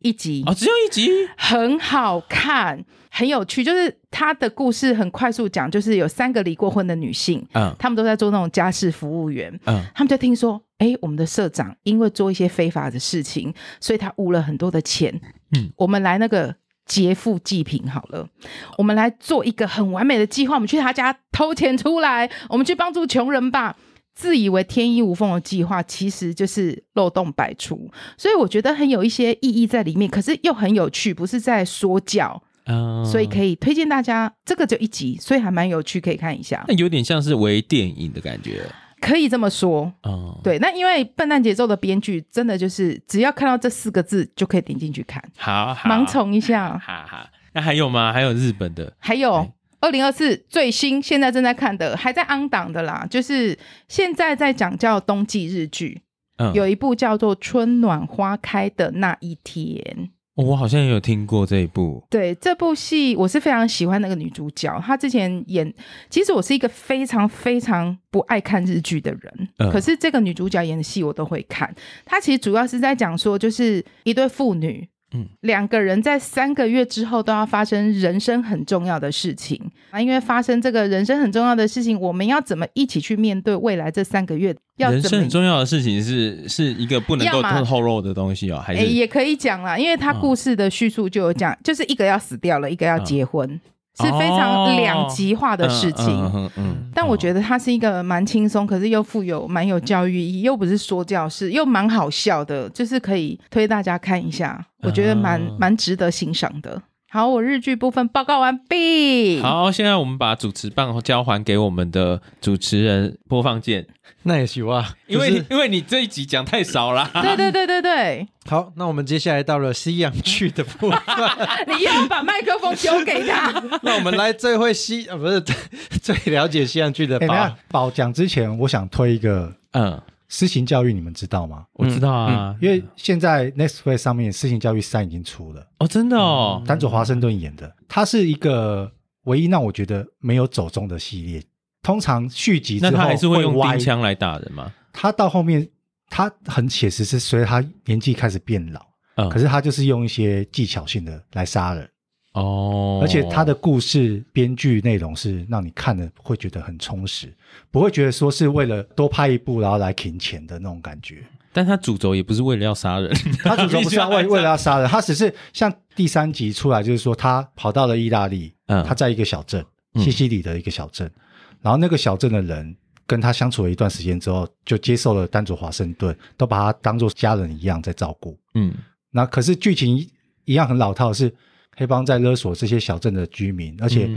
一集哦，只有一集，很好看，很有趣。就是他的故事很快速讲，就是有三个离过婚的女性，嗯，他们都在做那种家事服务员，嗯，他们就听说，哎，我们的社长因为做一些非法的事情，所以他污了很多的钱，嗯，我们来那个。劫富济贫好了，我们来做一个很完美的计划。我们去他家偷钱出来，我们去帮助穷人吧。自以为天衣无缝的计划，其实就是漏洞百出。所以我觉得很有一些意义在里面，可是又很有趣，不是在说教。嗯，所以可以推荐大家，这个就一集，所以还蛮有趣，可以看一下。那有点像是微电影的感觉。可以这么说，哦，对，那因为笨蛋节奏的编剧真的就是只要看到这四个字就可以点进去看，好，好，盲从一下，哈哈。那还有吗？还有日本的，还有二零二四最新，现在正在看的，还在 on 档的啦，就是现在在讲叫冬季日剧，嗯，有一部叫做《春暖花开的那一天》。我好像也有听过这一部，对，这部戏我是非常喜欢那个女主角，她之前演，其实我是一个非常非常不爱看日剧的人，嗯、可是这个女主角演的戏我都会看。她其实主要是在讲说，就是一对父女。嗯，两个人在三个月之后都要发生人生很重要的事情啊！因为发生这个人生很重要的事情，我们要怎么一起去面对未来这三个月？要人生很重要的事情是是一个不能够透露的东西哦，还是、欸、也可以讲啦，因为他故事的叙述就有讲，嗯、就是一个要死掉了，一个要结婚。嗯是非常两极化的事情，哦、嗯，嗯，嗯，但我觉得它是一个蛮轻松，可是又富有蛮有教育意义，又不是说教式，又蛮好笑的，就是可以推大家看一下，我觉得蛮蛮值得欣赏的。好，我日剧部分报告完毕。好，现在我们把主持棒交还给我们的主持人，播放键。那也行啊，因为因为你这一集讲太少了。对对对对对。好，那我们接下来到了西洋剧的部分。*laughs* 你要把麦克风丢给他。*laughs* 那我们来最会西啊，不是最了解西洋剧的宝。宝讲之前，我想推一个，嗯，私刑教育，你们知道吗？我知道啊，因为现在 Netflix 上面私刑教育三已经出了。哦，真的哦，丹佐华盛顿演的，它是一个唯一让我觉得没有走中的系列。通常续集之后，那他还是会用钉枪来打人吗？他到后面，他很写实，是随着他年纪开始变老，嗯，可是他就是用一些技巧性的来杀人哦，而且他的故事编剧内容是让你看了会觉得很充实，不会觉得说是为了多拍一部然后来停钱的那种感觉。但他主轴也不是为了要杀人，*laughs* 他主轴不是为为了要杀人，*laughs* 他只是像第三集出来就是说他跑到了意大利，嗯，他在一个小镇，西西里的一个小镇。然后那个小镇的人跟他相处了一段时间之后，就接受了丹佐华盛顿，都把他当做家人一样在照顾。嗯，那可是剧情一样很老套，是黑帮在勒索这些小镇的居民，而且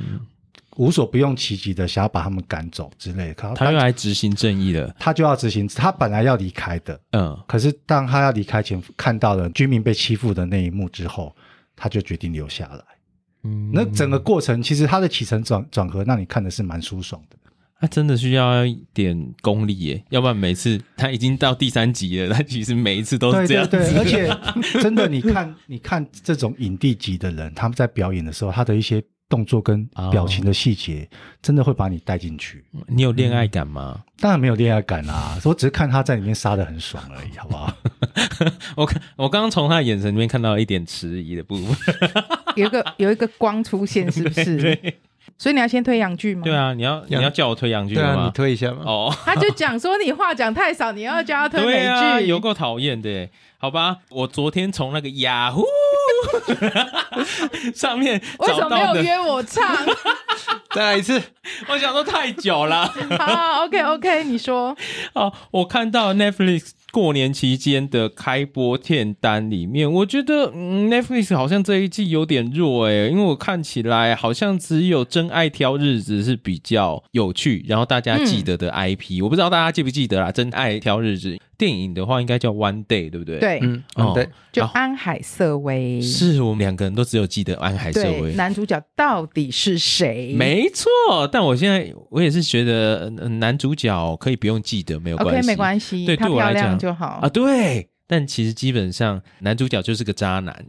无所不用其极的想要把他们赶走之类的。他用来执行正义的，他就要执行。他本来要离开的，嗯，可是当他要离开前看到了居民被欺负的那一幕之后，他就决定留下来。嗯，那整个过程其实他的起承转转合，让你看的是蛮舒爽的。他真的需要一点功力耶，要不然每次他已经到第三集了，他其实每一次都是这样子。对对对，而且真的，你看，你看这种影帝级的人，他们在表演的时候，他的一些动作跟表情的细节，真的会把你带进去。你有恋爱感吗？嗯，*laughs* 当然没有恋爱感啦，我只是看他在里面杀的很爽而已，好不好？*laughs* 我看我刚刚从他的眼神里面看到一点迟疑的部分，有一个有一个光出现，是不是？*laughs* 对对所以你要先推洋剧吗？对啊，你要你要叫我推洋剧吗？对啊，你推一下嘛。哦，*laughs* 他就讲说你话讲太少，你要叫他推美剧，啊、有够讨厌的。好吧，我昨天从那个雅虎 *laughs* 上面为什么没有约我唱？*laughs* 再来一次，我想说太久了。好，OK OK，你说。哦，我看到 Netflix。过年期间的开播片单里面，我觉得、嗯、Netflix 好像这一季有点弱诶、欸，因为我看起来好像只有《真爱挑日子》是比较有趣，然后大家记得的 IP，、嗯、我不知道大家记不记得啦，《真爱挑日子》。电影的话应该叫 One Day，对不对？对，嗯，对，就安海瑟薇。是我们两个人都只有记得安海瑟薇。男主角到底是谁？没错，但我现在我也是觉得男主角可以不用记得，没有关系，OK，没关系，对，对我来讲就好啊，对。但其实基本上男主角就是个渣男，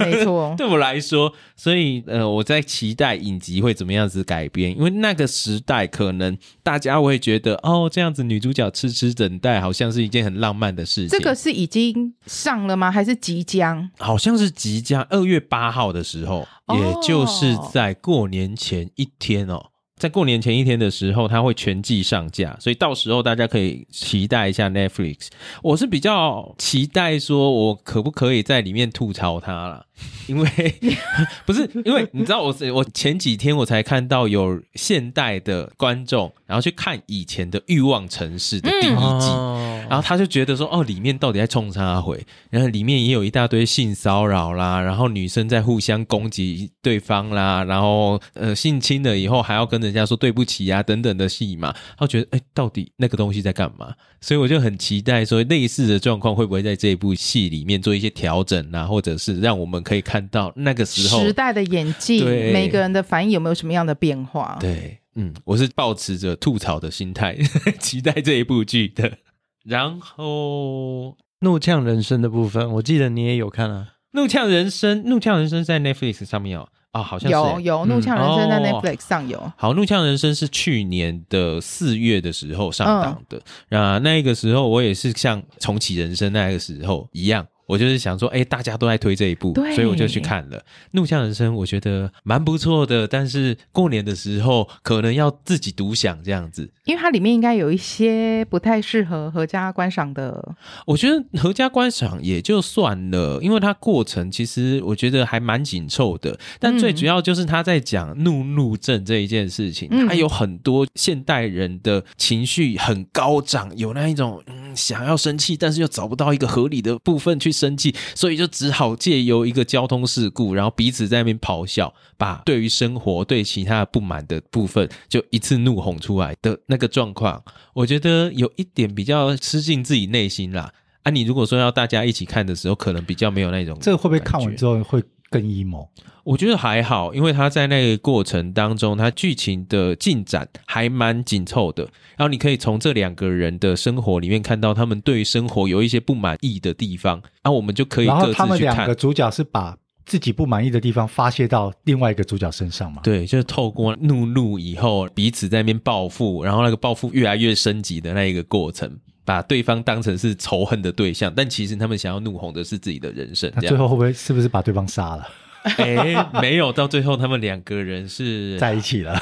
没错。*laughs* 对我来说，所以呃，我在期待影集会怎么样子改编，因为那个时代可能大家会觉得哦，这样子女主角痴痴等待，好像是一件很浪漫的事情。这个是已经上了吗？还是即将？好像是即将，二月八号的时候，哦，也就是在过年前一天哦。在过年前一天的时候，它会全季上架，所以到时候大家可以期待一下 Netflix。我是比较期待说，我可不可以在里面吐槽它啦？因为 *laughs* 不是因为你知道我，我我前几天我才看到有现代的观众，然后去看以前的《欲望城市》的第一季，嗯、然后他就觉得说，哦，里面到底在冲啥回？然后里面也有一大堆性骚扰啦，然后女生在互相攻击对方啦，然后呃性侵了以后还要跟人家说对不起啊等等的戏嘛，他觉得哎，到底那个东西在干嘛？所以我就很期待说，类似的状况会不会在这一部戏里面做一些调整啊，或者是让我们。可以看到那个时候时代的演技，每个人的反应有没有什么样的变化？对，嗯，我是抱持着吐槽的心态 *laughs* 期待这一部剧的。然后《怒呛人生》的部分，我记得你也有看啊，《怒呛人生》《怒呛人生》在 Netflix 上面有啊、哦，好像是有有《怒呛人生》在 Netflix 上有。嗯、好，《怒呛人生》是去年的四月的时候上档的，嗯、啊，那个时候我也是像重启人生那个时候一样。我就是想说，哎、欸，大家都在推这一部，对所以我就去看了《怒呛人生》，我觉得蛮不错的。但是过年的时候可能要自己独享这样子，因为它里面应该有一些不太适合合家观赏的。我觉得合家观赏也就算了，因为它过程其实我觉得还蛮紧凑的。但最主要就是他在讲怒怒症这一件事情，嗯、它有很多现代人的情绪很高涨，有那一种嗯想要生气，但是又找不到一个合理的部分去生气，所以就只好借由一个交通事故，然后彼此在那边咆哮，把对于生活、对其他不满的部分就一次怒吼出来的那个状况，我觉得有一点比较吃进自己内心啦。啊，你如果说要大家一起看的时候，可能比较没有那种，这个会不会看完之后会更 emo？我觉得还好，因为他在那个过程当中，他剧情的进展还蛮紧凑的。然后你可以从这两个人的生活里面看到他们对于生活有一些不满意的地方，那我们就可以各自去看。然后他们两个主角是把自己不满意的地方发泄到另外一个主角身上嘛？对，就是透过怒怒以后彼此在那边报复，然后那个报复越来越升级的那一个过程。把对方当成是仇恨的对象，但其实他们想要怒吼的是自己的人生。那最后会不会是不是把对方杀了？哎，没有，到最后他们两个人是在一起了。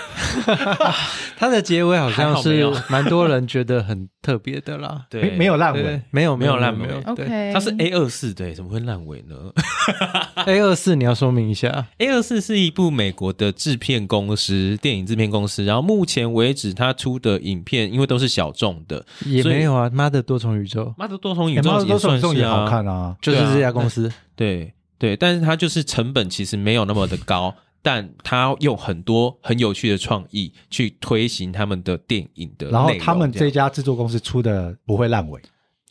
*laughs* 他的结尾好像是蛮多人觉得很特别的啦。*laughs* 对，没有烂尾，没有没有烂尾。OK，他是 A 二四，对，怎么会烂尾呢？*laughs* A 二四你要说明一下，A 二四是一部美国的制片公司，电影制片公司。然后目前为止，他出的影片因为都是小众的，也没有啊。妈的多重宇宙，妈的多重宇宙也算是好看啊，就是这家公司，对。对，但是它就是成本其实没有那么的高，但它用很多很有趣的创意去推行他们的电影的。然后他们这家制作公司出的不会烂尾，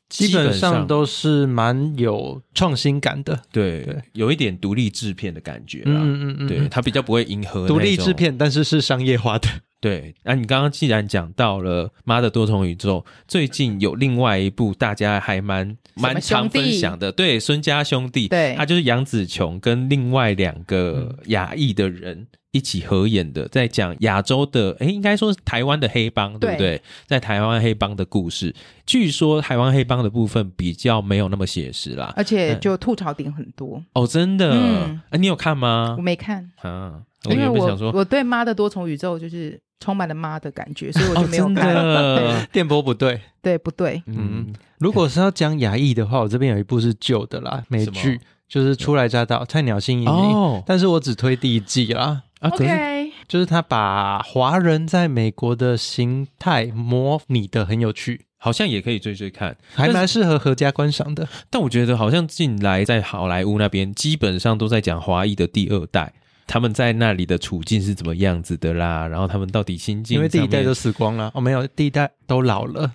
基本上都是蛮有创新感的。对，对有一点独立制片的感觉。嗯嗯嗯，对，它比较不会迎合独立制片，但是是商业化的。对，那、啊、你刚刚既然讲到了《妈的多重宇宙》，最近有另外一部大家还蛮蛮常分享的，对，孙家兄弟，对，他就是杨紫琼跟另外两个亚裔的人一起合演的，在讲亚洲的，诶，应该说是台湾的黑帮，对不对？在台湾黑帮的故事，据说台湾黑帮的部分比较没有那么写实啦，而且就吐槽点很多。哦，真的？嗯，啊，你有看吗？我没看啊，因为我我对《妈的多重宇宙》就是。充满了妈的感觉，所以我就没有看。哦、*laughs* 电波不对，对不对？嗯，如果是要讲亚裔的话，我这边有一部是旧的啦，美剧就是《初来乍到》菜鸟新移民，哦，但是我只推第一季啦。OK，就是他把华人在美国的形态模拟的很有趣，好像也可以追追看，还蛮适合合家观赏的。但我觉得好像近来在好莱坞那边，基本上都在讲华裔的第二代。他们在那里的处境是怎么样子的啦？然后他们到底心境？因为第一代都死光了哦，没有，第一代都老了。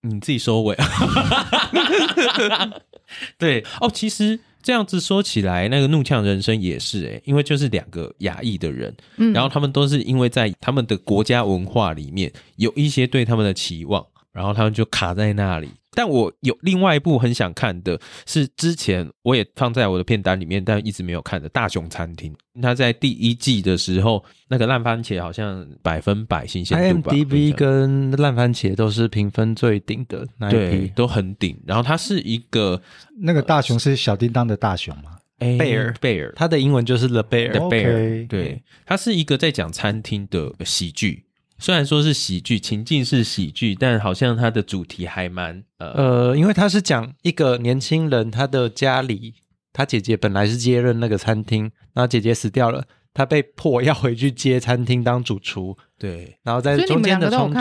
你自己收尾。*laughs* *laughs* 对哦，其实这样子说起来，那个怒呛人生也是诶，因为就是两个亚裔的人，嗯，然后他们都是因为在他们的国家文化里面有一些对他们的期望，然后他们就卡在那里。但我有另外一部很想看的，是之前我也放在我的片单里面，但一直没有看的《大熊餐厅》。它在第一季的时候，那个烂番茄好像百分百新鲜度吧，IMDB 跟烂番茄都是评分最顶的那一批，对，都很顶。然后它是一个那个大熊是小叮当的大熊吗？贝尔贝尔，它的英文就是 The Bear。The Bear，对，它是一个在讲餐厅的喜剧。虽然说是喜剧，情境是喜剧，但好像它的主题还蛮呃呃，因为他是讲一个年轻人，他的家里，他姐姐本来是接任那个餐厅，然后姐姐死掉了，他被迫要回去接餐厅当主厨。对，然后在中间的冲突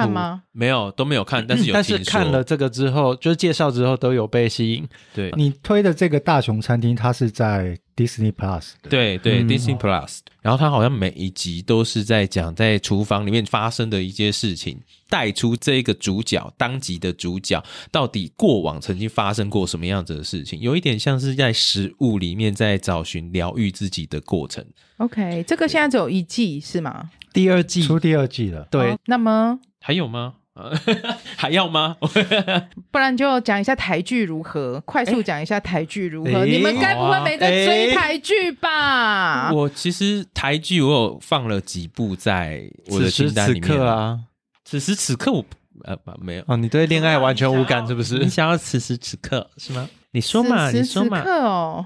没有都没有看，但是有 *laughs* 但是看了这个之后，就是介绍之后都有被吸引。对，你推的这个大熊餐厅，它是在 Disney Plus。对对，Disney Plus。然后它好像每一集都是在讲在厨房里面发生的一些事情，带出这个主角当集的主角到底过往曾经发生过什么样子的事情，有一点像是在食物里面在找寻疗愈自己的过程。OK，这个现在只有一季是吗？第二季出第二季了，对。那么还有吗？*laughs* 还要吗？*laughs* 不然就讲一下台剧如何，快速讲一下台剧如何。你们该不会没在追台剧吧？我其实台剧我有放了几部在我的清单里面啊。此时此刻我呃没有哦，你对恋爱完全无感是不是？你想要 *laughs* 此时此刻是吗？你说嘛，你说嘛。哦，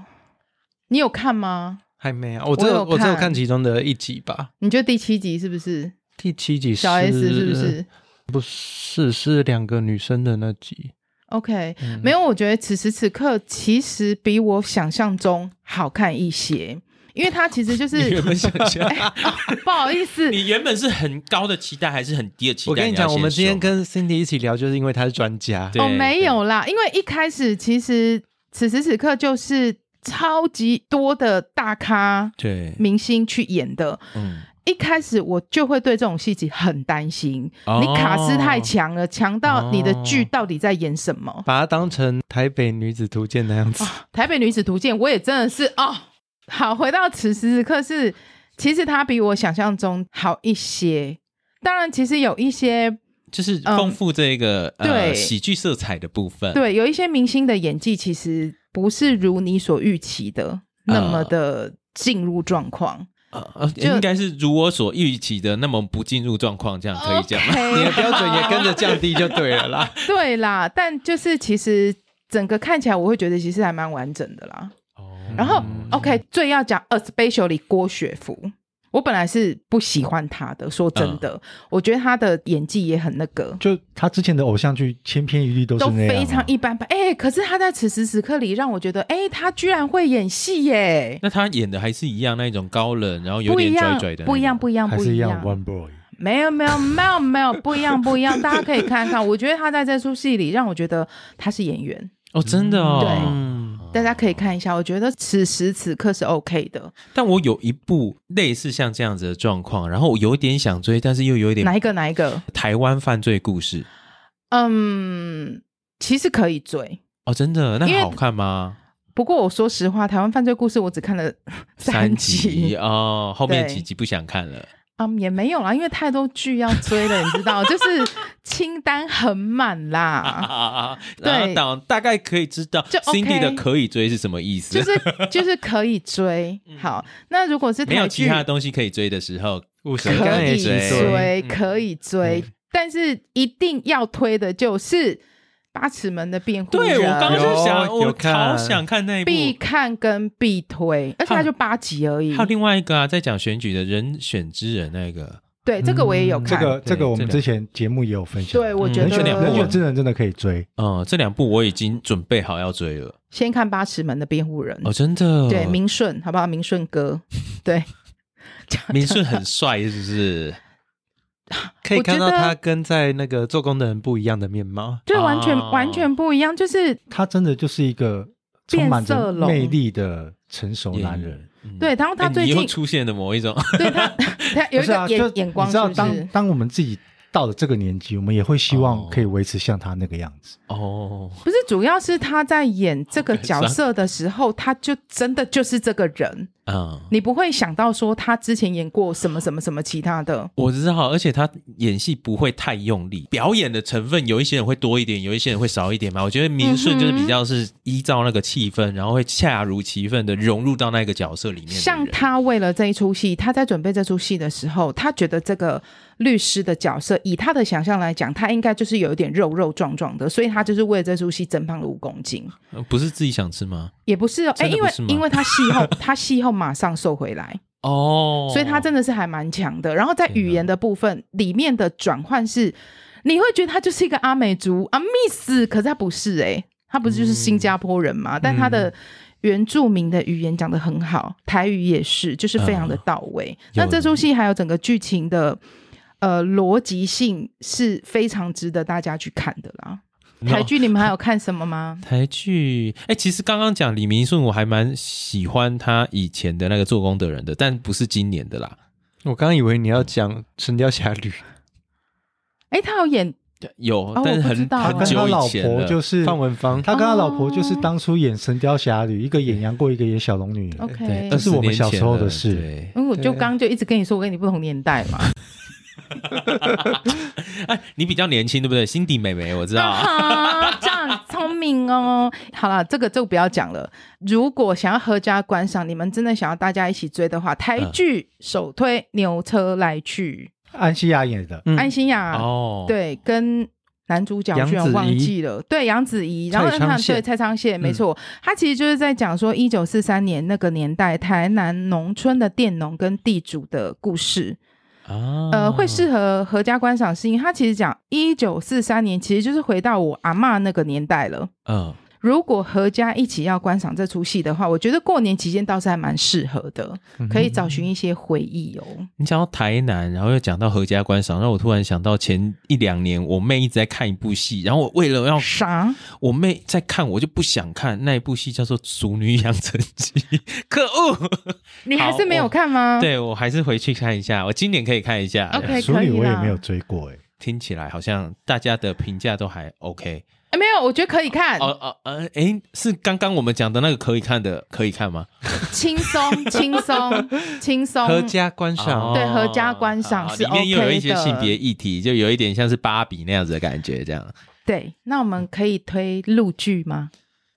你有看吗？还没有，我只有我只有看其中的一集吧。你觉得第七集是不是？第七集小 S 是不是？不是，是两个女生的那集。OK，没有，我觉得此时此刻其实比我想象中好看一些。因为他其实就 *laughs* 是原本想象，*laughs* 不好意思，你原本是很高的期待还是很低的期待？我跟你讲，我们今天跟 Cindy 一起聊，就是因为他是专家。哦，没有啦，因为一开始其实此时此刻就是超级多的大咖对明星去演的，嗯。一开始我就会对这种戏集很担心，哦、你卡斯太强了，强到你的剧到底在演什么？把它当成《台北女子图鉴》那样子。哦，《台北女子图鉴》我也真的是哦。好，回到此时此刻是，其实它比我想象中好一些。当然，其实有一些就是丰富这个、呃、喜剧色彩的部分。对，有一些明星的演技其实不是如你所预期的那么的进入状况。呃，应该是如我所预期的那么不进入状况，这样可以讲吗？Okay. *laughs* 你的标准也跟着降低就对了啦。*laughs* 对啦，但就是其实整个看起来，我会觉得其实还蛮完整的啦。哦，然后 OK，最要讲 especially 郭雪芙。我本来是不喜欢他的，说真的，嗯、我觉得他的演技也很那个。就他之前的偶像剧千篇一律都是那样，都非常一般般。哎、欸，可是他在此时此刻里让我觉得，哎、欸，他居然会演戏耶！那他演的还是一样那种高冷，然后有点拽拽的不，不一样，不一样，不一样。One boy，没有，没有，没有，没有，不一样，不一样。大家可以看看，我觉得他在这出戏里让我觉得他是演员哦，真的哦，对。大家可以看一下，我觉得此时此刻是 OK 的。但我有一部类似像这样子的状况，然后我有一点想追，但是又有一点哪一个哪一个？台湾犯罪故事。嗯，其实可以追哦，真的？那好看吗？不过我说实话，台湾犯罪故事我只看了三集，三集哦，后面几集不想看了。啊，um, 也没有啦，因为太多剧要追了，你知道，*laughs* 就是清单很满啦。对，大概可以知道，就 Cindy 的可以追是什么意思？就是就是可以追。*laughs* 好，那如果是没有其他的东西可以追的时候，可以追，可以追，嗯、但是一定要推的就是。八尺门的辩护人，对，我刚刚就想，我好想看那一部，必看跟必推，而且它就八集而已。还有另外一个啊，在讲选举的人选之人那个，对，这个我也有看，这个这个我们之前节目也有分享。对，我觉得人选之人真的可以追，嗯，这两部我已经准备好要追了。先看八尺门的辩护人，哦，真的，对，明顺，好不好？明顺哥，对，*laughs* 明顺很帅，是不是？*laughs* 可以看到他跟在那个做工的人不一样的面貌，对完全、哦、完全不一样。就是他真的就是一个充满着魅力的成熟男人。嗯、对，然后他最近、欸、出现的某一种，*laughs* 对他，他 *laughs* 有一个眼、啊、眼光是是，你知道，当当我们自己。到了这个年纪，我们也会希望可以维持像他那个样子哦。不是，主要是他在演这个角色的时候，他就真的就是这个人。嗯，你不会想到说他之前演过什么什么什么其他的。我知道，而且他演戏不会太用力，表演的成分有一些人会多一点，有一些人会少一点嘛。我觉得明顺就是比较是依照那个气氛，然后会恰如其分的融入到那个角色里面。像他为了这一出戏，他在准备这出戏的时候，他觉得这个。律师的角色，以他的想象来讲，他应该就是有一点肉肉壮壮的，所以他就是为了这出戏增胖了五公斤。不是自己想吃吗？也不是哦，哎，因为因为他戏后他戏后马上瘦回来哦，所以他真的是还蛮强的。然后在语言的部分里面的转换是，你会觉得他就是一个阿美族啊，Miss，可是他不是哎、欸，他不是就是新加坡人嘛？嗯、但他的原住民的语言讲得很好，台语也是，就是非常的到位。呃、那这出戏还有整个剧情的。呃，逻辑性是非常值得大家去看的啦。台剧你们还有看什么吗？台剧，哎、欸，其实刚刚讲李明顺，我还蛮喜欢他以前的那个做工的人的，但不是今年的啦。我刚刚以为你要讲《神雕侠侣》。哎，他有演有，哦、但是很他跟他老婆就是范文芳，他跟他老婆就是当初演《神雕侠侣》，一个演杨过，一个演小龙女。OK，那是我们小时候的事。因为我就刚刚就一直跟你说，我跟你不同年代嘛。*laughs* 哎，你比较年轻，对不对？辛迪妹妹，我知道。好，*laughs* 这样聪明哦。好了，这个就不要讲了。如果想要合家观赏，你们真的想要大家一起追的话，台剧首推《牛车来去》，安心亚演的。安心亚哦，对，跟男主角居然忘记了，对，杨子怡，然后让他对蔡昌宪，没错，他其实就是在讲说一九四三年那个年代台南农村的佃农跟地主的故事。哦、呃，会适合合家观赏，是因为他其实讲一九四三年，其实就是回到我阿妈那个年代了。嗯，如果合家一起要观赏这出戏的话，我觉得过年期间倒是还蛮适合的，可以找寻一些回忆哦。你讲到台南，然后又讲到合家观赏，让我突然想到前一两年我妹一直在看一部戏，然后我为了要啥，我妹在看，我就不想看那一部戏，叫做《熟女养成记》。可恶，*laughs* 你还是没有看吗？我对我还是回去看一下，我今年可以看一下。OK，熟女我也没有追过哎，听起来好像大家的评价都还 OK。没有，我觉得可以看。哦哦呃，哎，是刚刚我们讲的那个可以看的，可以看吗？轻松，*laughs* 轻松，轻松，合家观赏，对，合家观赏是 OK 的。里面又有一些性别议题，就有一点像是芭比那样子的感觉，这样。对，那我们可以推陆剧吗？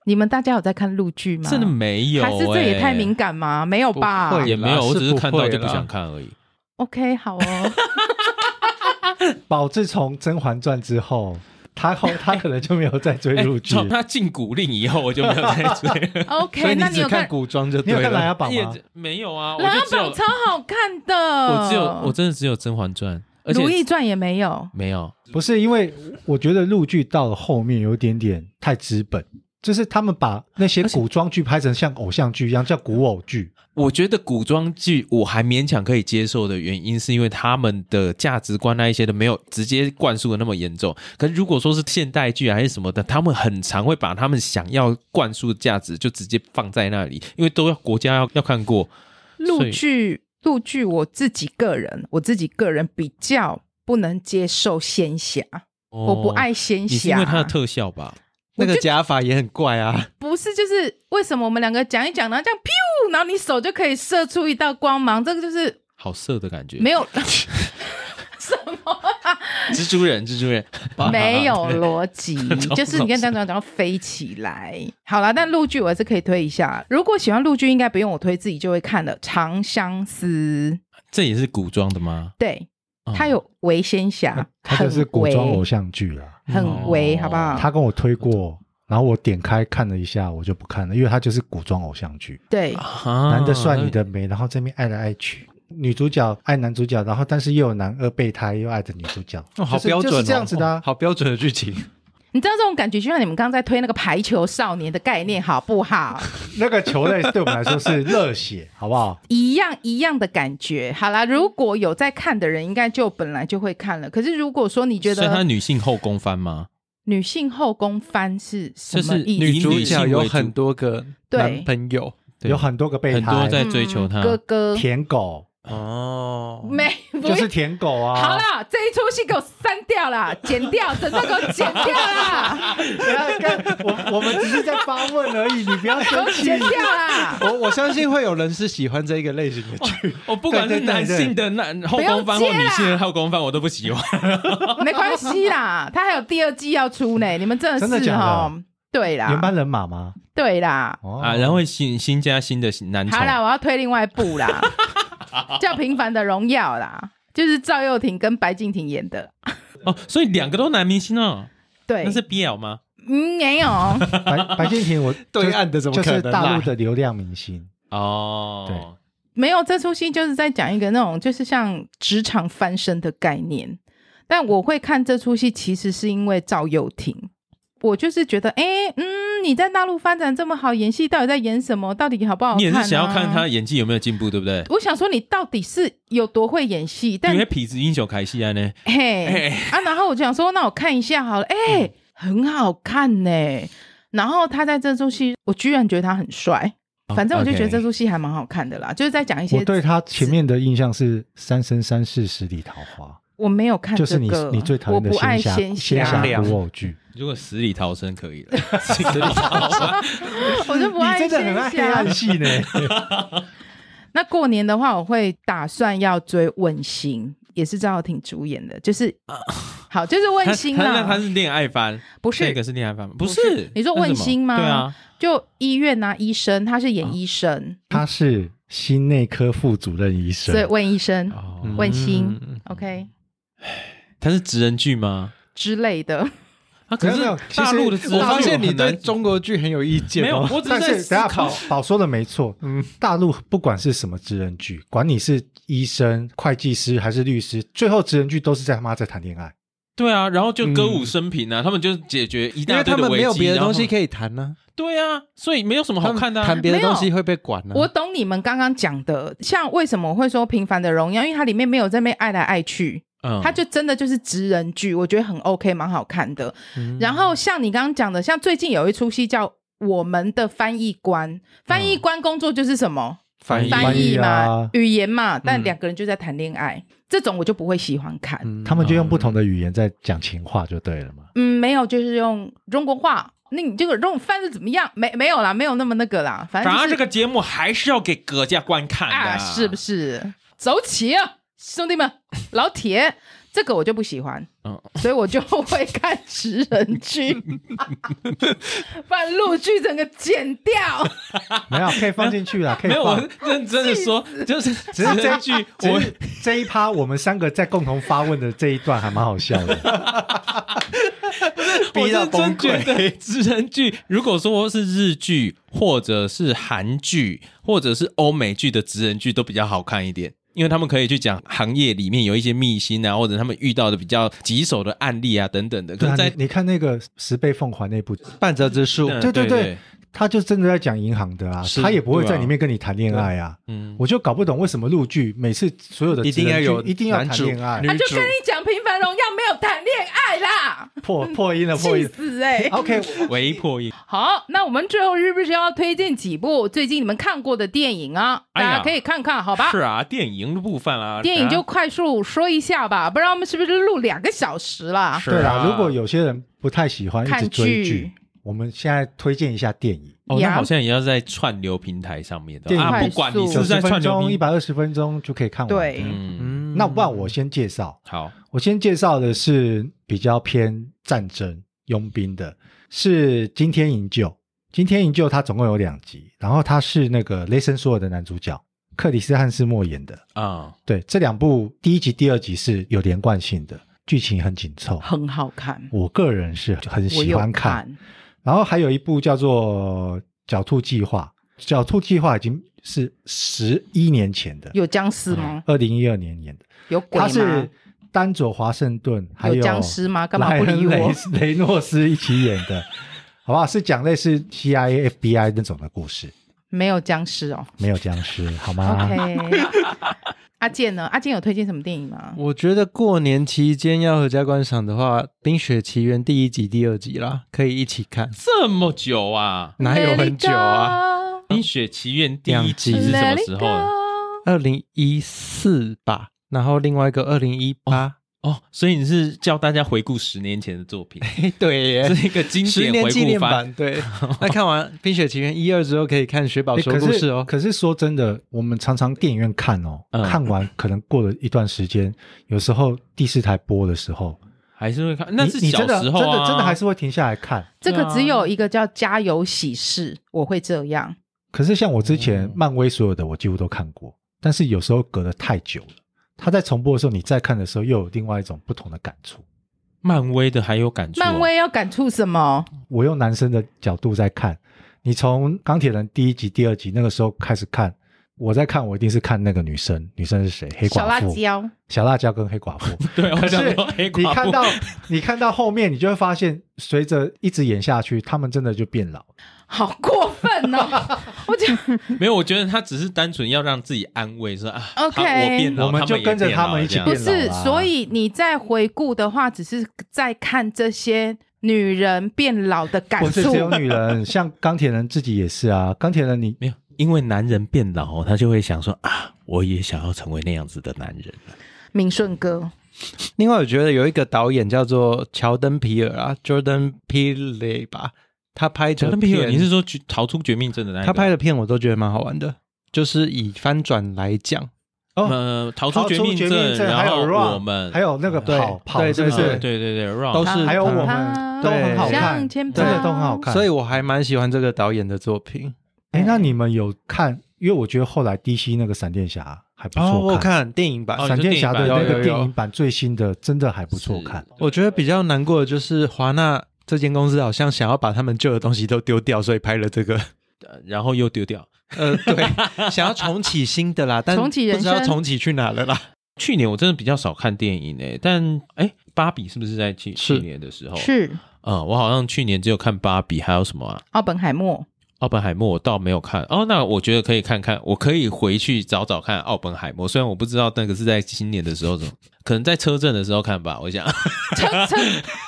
你们大家有在看陆剧吗？真的没有，还是这也太敏感吗？没有吧？也没有，我只是看到就不想看而已。OK，好哦。*laughs* 宝自从《甄嬛传》之后。他后他可能就没有再追陆剧，从他进古令以后我就没有再追。*laughs* OK，所以你只看古装就对了。你有看《琅琊榜》吗？没有啊，《琅琊榜》超好看的。我只有我真的只有《甄嬛传》，而且《如懿传》也没有。没有，不是因为我觉得陆剧到了后面有点点太资本。就是他们把那些古装剧拍成像偶像剧一样，叫古偶剧。我觉得古装剧我还勉强可以接受的原因，是因为他们的价值观那一些都没有直接灌输的那么严重。可是如果说是现代剧还是什么的，他们很常会把他们想要灌输的价值就直接放在那里，因为都要国家要要看过。陆剧，陆剧，我自己个人，我自己个人比较不能接受仙侠，哦、我不爱仙侠，因为它的特效吧。那个假发也很怪啊！不是，就是为什么我们两个讲一讲，然后这样咻，然后你手就可以射出一道光芒，这个就是好色的感觉。没有 *laughs* 什么啊？蜘蛛人，蜘蛛人没有逻辑，*laughs* 就是你看这样这样讲飞起来。好了，但陆剧我还是可以推一下。如果喜欢陆剧，应该不用我推，自己就会看的《长相思》。这也是古装的吗？对。他有韦仙侠，他就是古装偶像剧啦，很伪，好不好？他跟我推过，然后我点开看了一下，我就不看了，因为他就是古装偶像剧。对，男的帅，女的美，然后这边爱来爱去，女主角爱男主角，然后但是又有男二备胎，又爱着女主角，好标准，这样子的，好标准的剧情。你知道这种感觉，就像你们刚刚在推那个排球少年的概念，好不好？*laughs* 那个球类对我们来说是热血，好不好？一样一样的感觉。好啦，如果有在看的人，应该就本来就会看了。可是如果说你觉得，是他女性后宫番吗？女性后宫番是什么意思？女主角有很多个男朋友，有很多个备胎，很多在追求他。哥哥，舔狗。哦，没，就是舔狗啊！好了，这一出戏给我删掉了，*laughs* 剪掉，整个给我剪掉啦。不要看我，我们只是在发问而已，你不要生气。剪掉啦！我我相信会有人是喜欢这一个类型的剧。我不管是男性的男后宫番或女性的后宫番，我都不喜欢。*laughs* 没关系啦，他还有第二季要出呢。你们真的是哈？对啦，原班人马吗？对啦。啊，然后新新加新的男宠。好啦，我要推另外一部啦。*laughs* 叫《平凡的荣耀》啦，就是赵又廷跟白敬亭演的哦，所以两个都男明星哦。对，那是 BL 吗？嗯，没有。白白敬亭，我 *laughs* 对岸的怎么可能？就是大陆的流量明星哦。对，没有这出戏就是在讲一个那种就是像职场翻身的概念，但我会看这出戏，其实是因为赵又廷。我就是觉得，哎，嗯，你在大陆发展这么好，演戏到底在演什么？到底好不好看啊？你也是想要看他演技有没有进步，对不对？我想说，你到底是有多会演戏？但因为痞子英雄开戏啊呢，嘿，嘿啊，然后我就想说，那我看一下好了，哎，嗯，很好看呢。然后他在这出戏，我居然觉得他很帅。反正我就觉得这出戏还蛮好看的啦，就是在讲一些。我对他前面的印象是《三生三世十里桃花》。我没有看这个，就是你你最讨厌的仙侠仙侠古偶剧。如果死里逃生可以了，*laughs* 死里逃生，*laughs* 我就不爱仙侠。你真的很爱黑暗系呢。*laughs* 那过年的话，我会打算要追《问心》，也是赵又廷主演的，就是好，就是《问心》啊。他是恋爱番，不是？那个是恋爱番吗？不是？你说《问心》吗？对啊，就医院啊，医生，他是演医生，他是心内科副主任医生，所以问医生，问心，OK。*sighs* 它是职人剧吗之类的？啊，可是大陆的，我发现你对中国剧很有意见。没有，我只是在思考宝宝说的没错。嗯，大陆不管是什么职人剧，管你是医生、会计师还是律师，最后职人剧都是在他妈在谈恋爱。对啊，然后就歌舞升平啊，他们就解决一大堆的危机，因为他们没有别的东西可以谈呢。对啊，所以没有什么好看的。谈别的东西会被管呢。我懂你们刚刚讲的，像为什么我会说《平凡的荣耀》，因为它里面没有在那边爱来爱去。嗯，它就真的就是直人剧，我觉得很 OK，蛮好看的。嗯、然后像你刚刚讲的，像最近有一出戏叫《我们的翻译官》，翻译官工作就是什么？翻译翻译嘛，啊、语言嘛。但两个人就在谈恋爱，嗯、这种我就不会喜欢看。嗯、他们就用不同的语言在讲情话，就对了嘛。嗯，没有，就是用中国话。那你这个这种翻的怎么样？没没有啦，没有那么那个啦。反正、就是、反正这个节目还是要给各家观看的，啊、是不是？走起啊！兄弟们，*laughs* 老铁，这个我就不喜欢，嗯，所以我就会看直人剧，*laughs* 把陆剧整个剪掉。没有，可以放进去了，*laughs* 可以放。没有，我认真的说，就是只是这一句，我这一趴我们三个在共同发问的这一段还蛮好笑的。逼到崩溃。直人剧，如果说是日剧，或者是韩剧，或者是欧美剧的直人剧，都比较好看一点。因为他们可以去讲行业里面有一些秘辛啊，或者他们遇到的比较棘手的案例啊等等的。可是在、啊、你，你看那个十倍奉还那部《半泽之树》，对对对。他就真的在讲银行的啊，他也不会在里面跟你谈恋爱啊。嗯，我就搞不懂为什么陆剧每次所有的一定要有一定要谈恋爱，他就跟你讲《平凡荣耀》没有谈恋爱啦。破 *laughs* 破音了，破音死哎！*laughs* OK，唯一破音。好，那我们最后是不是要推荐几部最近你们看过的电影啊？大家可以看看，好吧？是啊，电影的部分啊，电影就快速说一下吧，不然我们是不是录两个小时了？对啊，如果有些人不太喜欢一直追剧。我们现在推荐一下电影哦，那好像也要在串流平台上面的啊，不管你是在串流，一百二十分钟就可以看完。对，嗯，那不然我先介绍。好，我先介绍的是比较偏战争佣兵的，是《惊天营救》。《今天营救》它总共有两集，然后它是那个雷神索尔的男主角克里斯汉斯莫演的啊。对，这两部第一集、第二集是有连贯性的，剧情很紧凑，很好看。我个人是很喜欢看。然后还有一部叫做《狡兔计划》，《狡兔计划》已经是十一年前的，有僵尸吗？二零一二年演的，有鬼吗？他是丹佐华盛顿，还有僵尸吗？干嘛不理我？雷 *laughs* 雷诺斯一起演的，好不好？是讲类似 CIA、FBI 那种的故事，没有僵尸哦，没有僵尸，好吗？OK。*laughs* 阿健呢？阿健有推荐什么电影吗？我觉得过年期间要合家观赏的话，《冰雪奇缘》第一集、第二集啦，可以一起看。这么久啊？哪有很久啊？《冰雪奇缘》第一集是什么时候？二零一四吧，然后另外一个二零一八。哦，所以你是叫大家回顾十年前的作品？*laughs* 对耶，是一个经典回顾版。对，*laughs* 那看完《冰雪奇缘》一二之后，可以看雪宝说故事哦。可是说真的，我们常常电影院看哦，看完可能过了一段时间，有时候第四台播的时候还是会看。那是小时候，真的真的还是会停下来看。这个只有一个叫《家有喜事》，我会这样。可是像我之前漫威所有的我几乎都看过，但是有时候隔得太久了。他在重播的时候，你再看的时候，又有另外一种不同的感触。漫威的还有感触？漫威要感触什么？我用男生的角度在看，你从钢铁人第一集、第二集那个时候开始看，我在看，我一定是看那个女生。女生是谁？黑寡妇。小辣椒。小辣椒跟黑寡妇。*laughs* 对，可是你看到你看到后面，你就会发现，随着一直演下去，他们真的就变老。好过分哦！*laughs* 我觉得没有，我觉得他只是单纯要让自己安慰，说啊，OK，我变老，我们就跟着他们一起变老。不是，所以你在回顾的话，只是在看这些女人变老的感受。不是只有女人，像钢铁人自己也是啊。钢铁人你没有，因为男人变老，他就会想说啊，我也想要成为那样子的男人。明顺哥，另外我觉得有一个导演叫做乔登皮尔啊，Jordan Peele 吧。他拍的片，你是说逃出绝命镇的那？他拍的片我都觉得蛮好玩的，就是以翻转来讲，呃，逃出绝命镇，然后我们还有那个跑跑，对对对对对对都是还有我们都很好看，真的都很好看，所以我还蛮喜欢这个导演的作品。哎，那你们有看？因为我觉得后来 DC 那个闪电侠还不错，我看电影版闪电侠的那个电影版最新的真的还不错看。我觉得比较难过的就是华纳。这间公司好像想要把他们旧的东西都丢掉，所以拍了这个，*laughs* 然后又丢掉。呃，对，想要重启新的啦，*laughs* 但不知道重启去哪了啦。去年我真的比较少看电影诶，但哎，芭比是不是在去去年的时候？是，嗯，我好像去年只有看芭比，还有什么啊？奥本海默。奥本海默我倒没有看哦，那我觉得可以看看，我可以回去找找看奥本海默。虽然我不知道那个是在新年的时候怎么，可能在车震的时候看吧。我想车车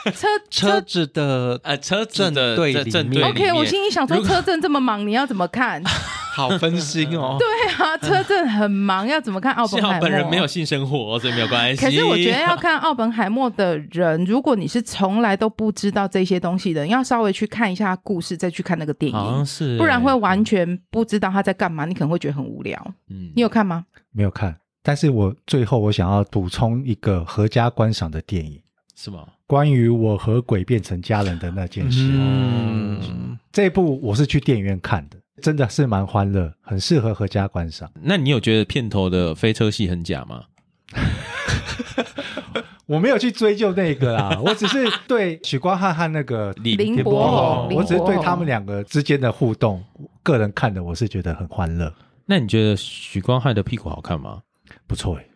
*laughs* 车车子的呃车震的对正对。OK，我心里想说车震这么忙，你要怎么看？*laughs* 好分心哦。*laughs* 对啊，车震很忙，要怎么看奥本海默？本人没有性生活，所以没有关系。可是我觉得要看奥本海默的人，如果你是从来都不知道这些东西的，要稍微去看一下故事，再去看那个电影，不然会完全不知道他在干嘛，你可能会觉得很无聊。嗯，你有看吗？没有看，但是我最后我想要补充一个合家观赏的电影，是吗？关于我和鬼变成家人的那件事。嗯，这一部我是去电影院看的。真的是蛮欢乐，很适合合家观赏。那你有觉得片头的飞车戏很假吗？*laughs* 我没有去追究那个啦，*laughs* 我只是对许光汉和那个林柏宏，我只是对他们两个之间的互动，个人看的我是觉得很欢乐。那你觉得许光汉的屁股好看吗？不错哎。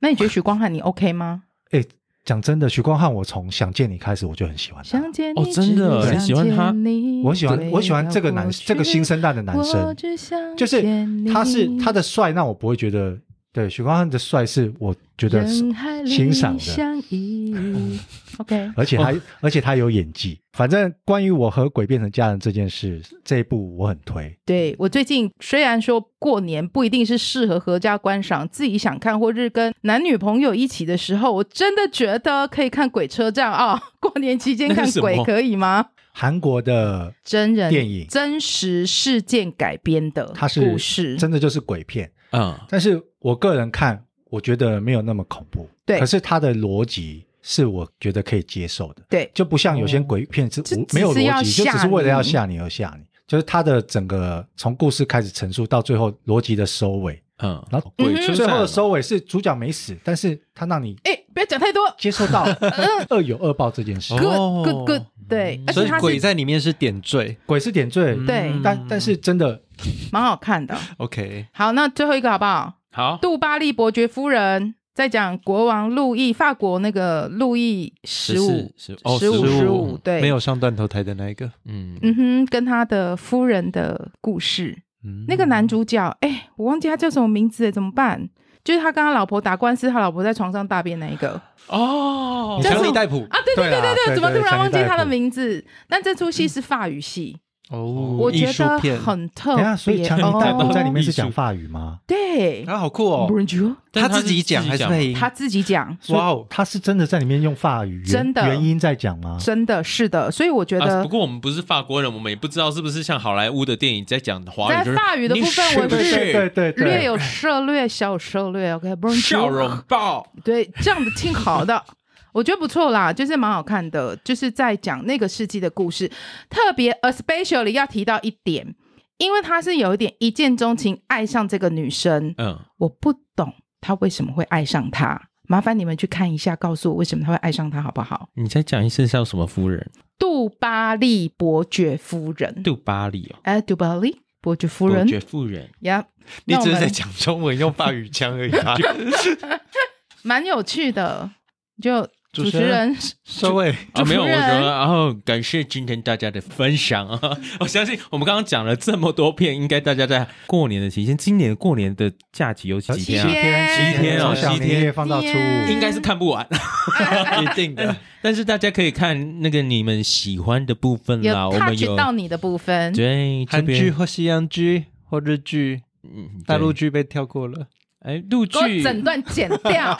那你觉得许光汉你 OK 吗？哎。讲真的，许光汉，我从想见你开始我就很喜欢他。想见你哦，真的很喜欢他。我喜欢我喜欢这个男这个新生代的男生，就是他是他的帅，那我不会觉得。对，许光汉的帅是我觉得欣赏的。*laughs* OK，而且他、哦、而且他有演技。反正关于我和鬼变成家人这件事，这一部我很推。对，我最近虽然说过年不一定是适合合家观赏，自己想看或是跟男女朋友一起的时候，我真的觉得可以看《鬼车站》啊、哦！过年期间看鬼可以吗？韩国的真人电影，真实事件改编的故事，它是真的就是鬼片。嗯，但是我个人看，我觉得没有那么恐怖。对，可是它的逻辑是我觉得可以接受的。对，就不像有些鬼片是无没有逻辑，就只是为了要吓你而吓你。就是它的整个从故事开始陈述到最后逻辑的收尾。嗯，然后鬼最后的收尾是主角没死，但是他让你哎，不要讲太多，接受到恶有恶报这件事。Good, good, good。对，所以鬼在里面是点缀，鬼是点缀。对，但但是真的蛮好看的。OK，好，那最后一个好不好？好，杜巴利伯爵夫人在讲国王路易，法国那个路易十五，十五，十五，对，没有上断头台的那一个，嗯。嗯哼，跟他的夫人的故事，嗯，那个男主角，哎，我忘记他叫什么名字，怎么办？就是他跟他老婆打官司，他老婆在床上大便那一个，哦，强尼戴普啊，对对对对对，怎么突然忘记他的名字？但这出戏是法语戏。哦，我觉得很特别。所以强尼戴普在里面是讲法语吗？对，啊，好酷哦！他自己讲还是配音？他自己讲。哇哦，他是真的在里面用法语，真的原音在讲吗？真的是的，所以我觉得。不过我们不是法国人，我们也不知道是不是像好莱坞的电影在讲华语。在法语的部分，我是对对略有涉略，小有涉略。OK，小笼包。对，这样子挺好的。我觉得不错啦，就是蛮好看的，就是在讲那个世纪的故事。特别 especially 要提到一点，因为他是有一点一见钟情，爱上这个女生。嗯，我不懂他为什么会爱上她，麻烦你们去看一下，告诉我为什么他会爱上她，好不好？你再讲一次叫什么夫人？杜巴利伯爵夫人。杜巴利哦，哎，杜巴利伯爵夫人。伯爵夫人呀你只是在讲中文，用法语腔而已啊。*laughs* *laughs* 蛮有趣的，就。主持人 *laughs* 收尾。啊，没有我说，然后感谢今天大家的分享。啊！*laughs* 我相信我们刚刚讲了这么多片，应该大家在过年的期间，今年过年的假期有几天。啊？七天，七天。哦，七天放到初五，应该是看不完，*laughs* 一定的。但是大家可以看那个你们喜欢的部分啦，我们有到你的部分，对，韩剧或西洋剧或日剧，嗯，大陆剧被跳过了，哎，陆剧。整段剪掉。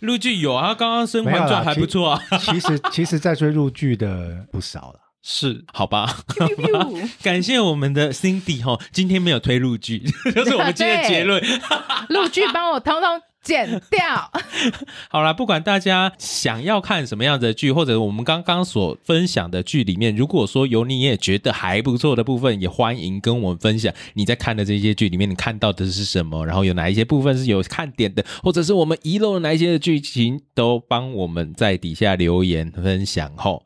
陆剧有啊，刚刚《甄嬛传》还不错啊。其实，其实，在追陆剧的不少了。是，好吧，好吧。*laughs* 感谢我们的 Cindy 哈，今天没有推陆剧，*laughs* 就是我们今天的结论。*laughs* 陆剧帮我通通。剪掉。*laughs* 好啦，不管大家想要看什么样的剧，或者我们刚刚所分享的剧里面，如果说有你也觉得还不错的部分，也欢迎跟我们分享。你在看的这些剧里面，你看到的是什么？然后有哪一些部分是有看点的，或者是我们遗漏了哪一些的剧情，都帮我们在底下留言分享后。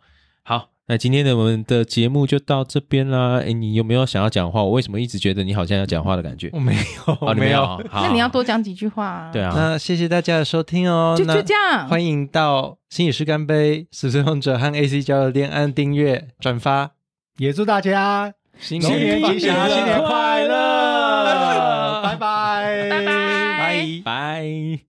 好。那今天的我们的节目就到这边啦。哎，你有没有想要讲话？我为什么一直觉得你好像要讲话的感觉？*laughs* 我没有，哦，你没有。那你要多讲几句话啊。对啊。那谢谢大家的收听哦。就就这样。欢迎到心理师干杯、死随勇者和 AC 交流店按订阅、转发，也祝大家新年吉祥，新年快乐！拜拜，拜拜，拜拜。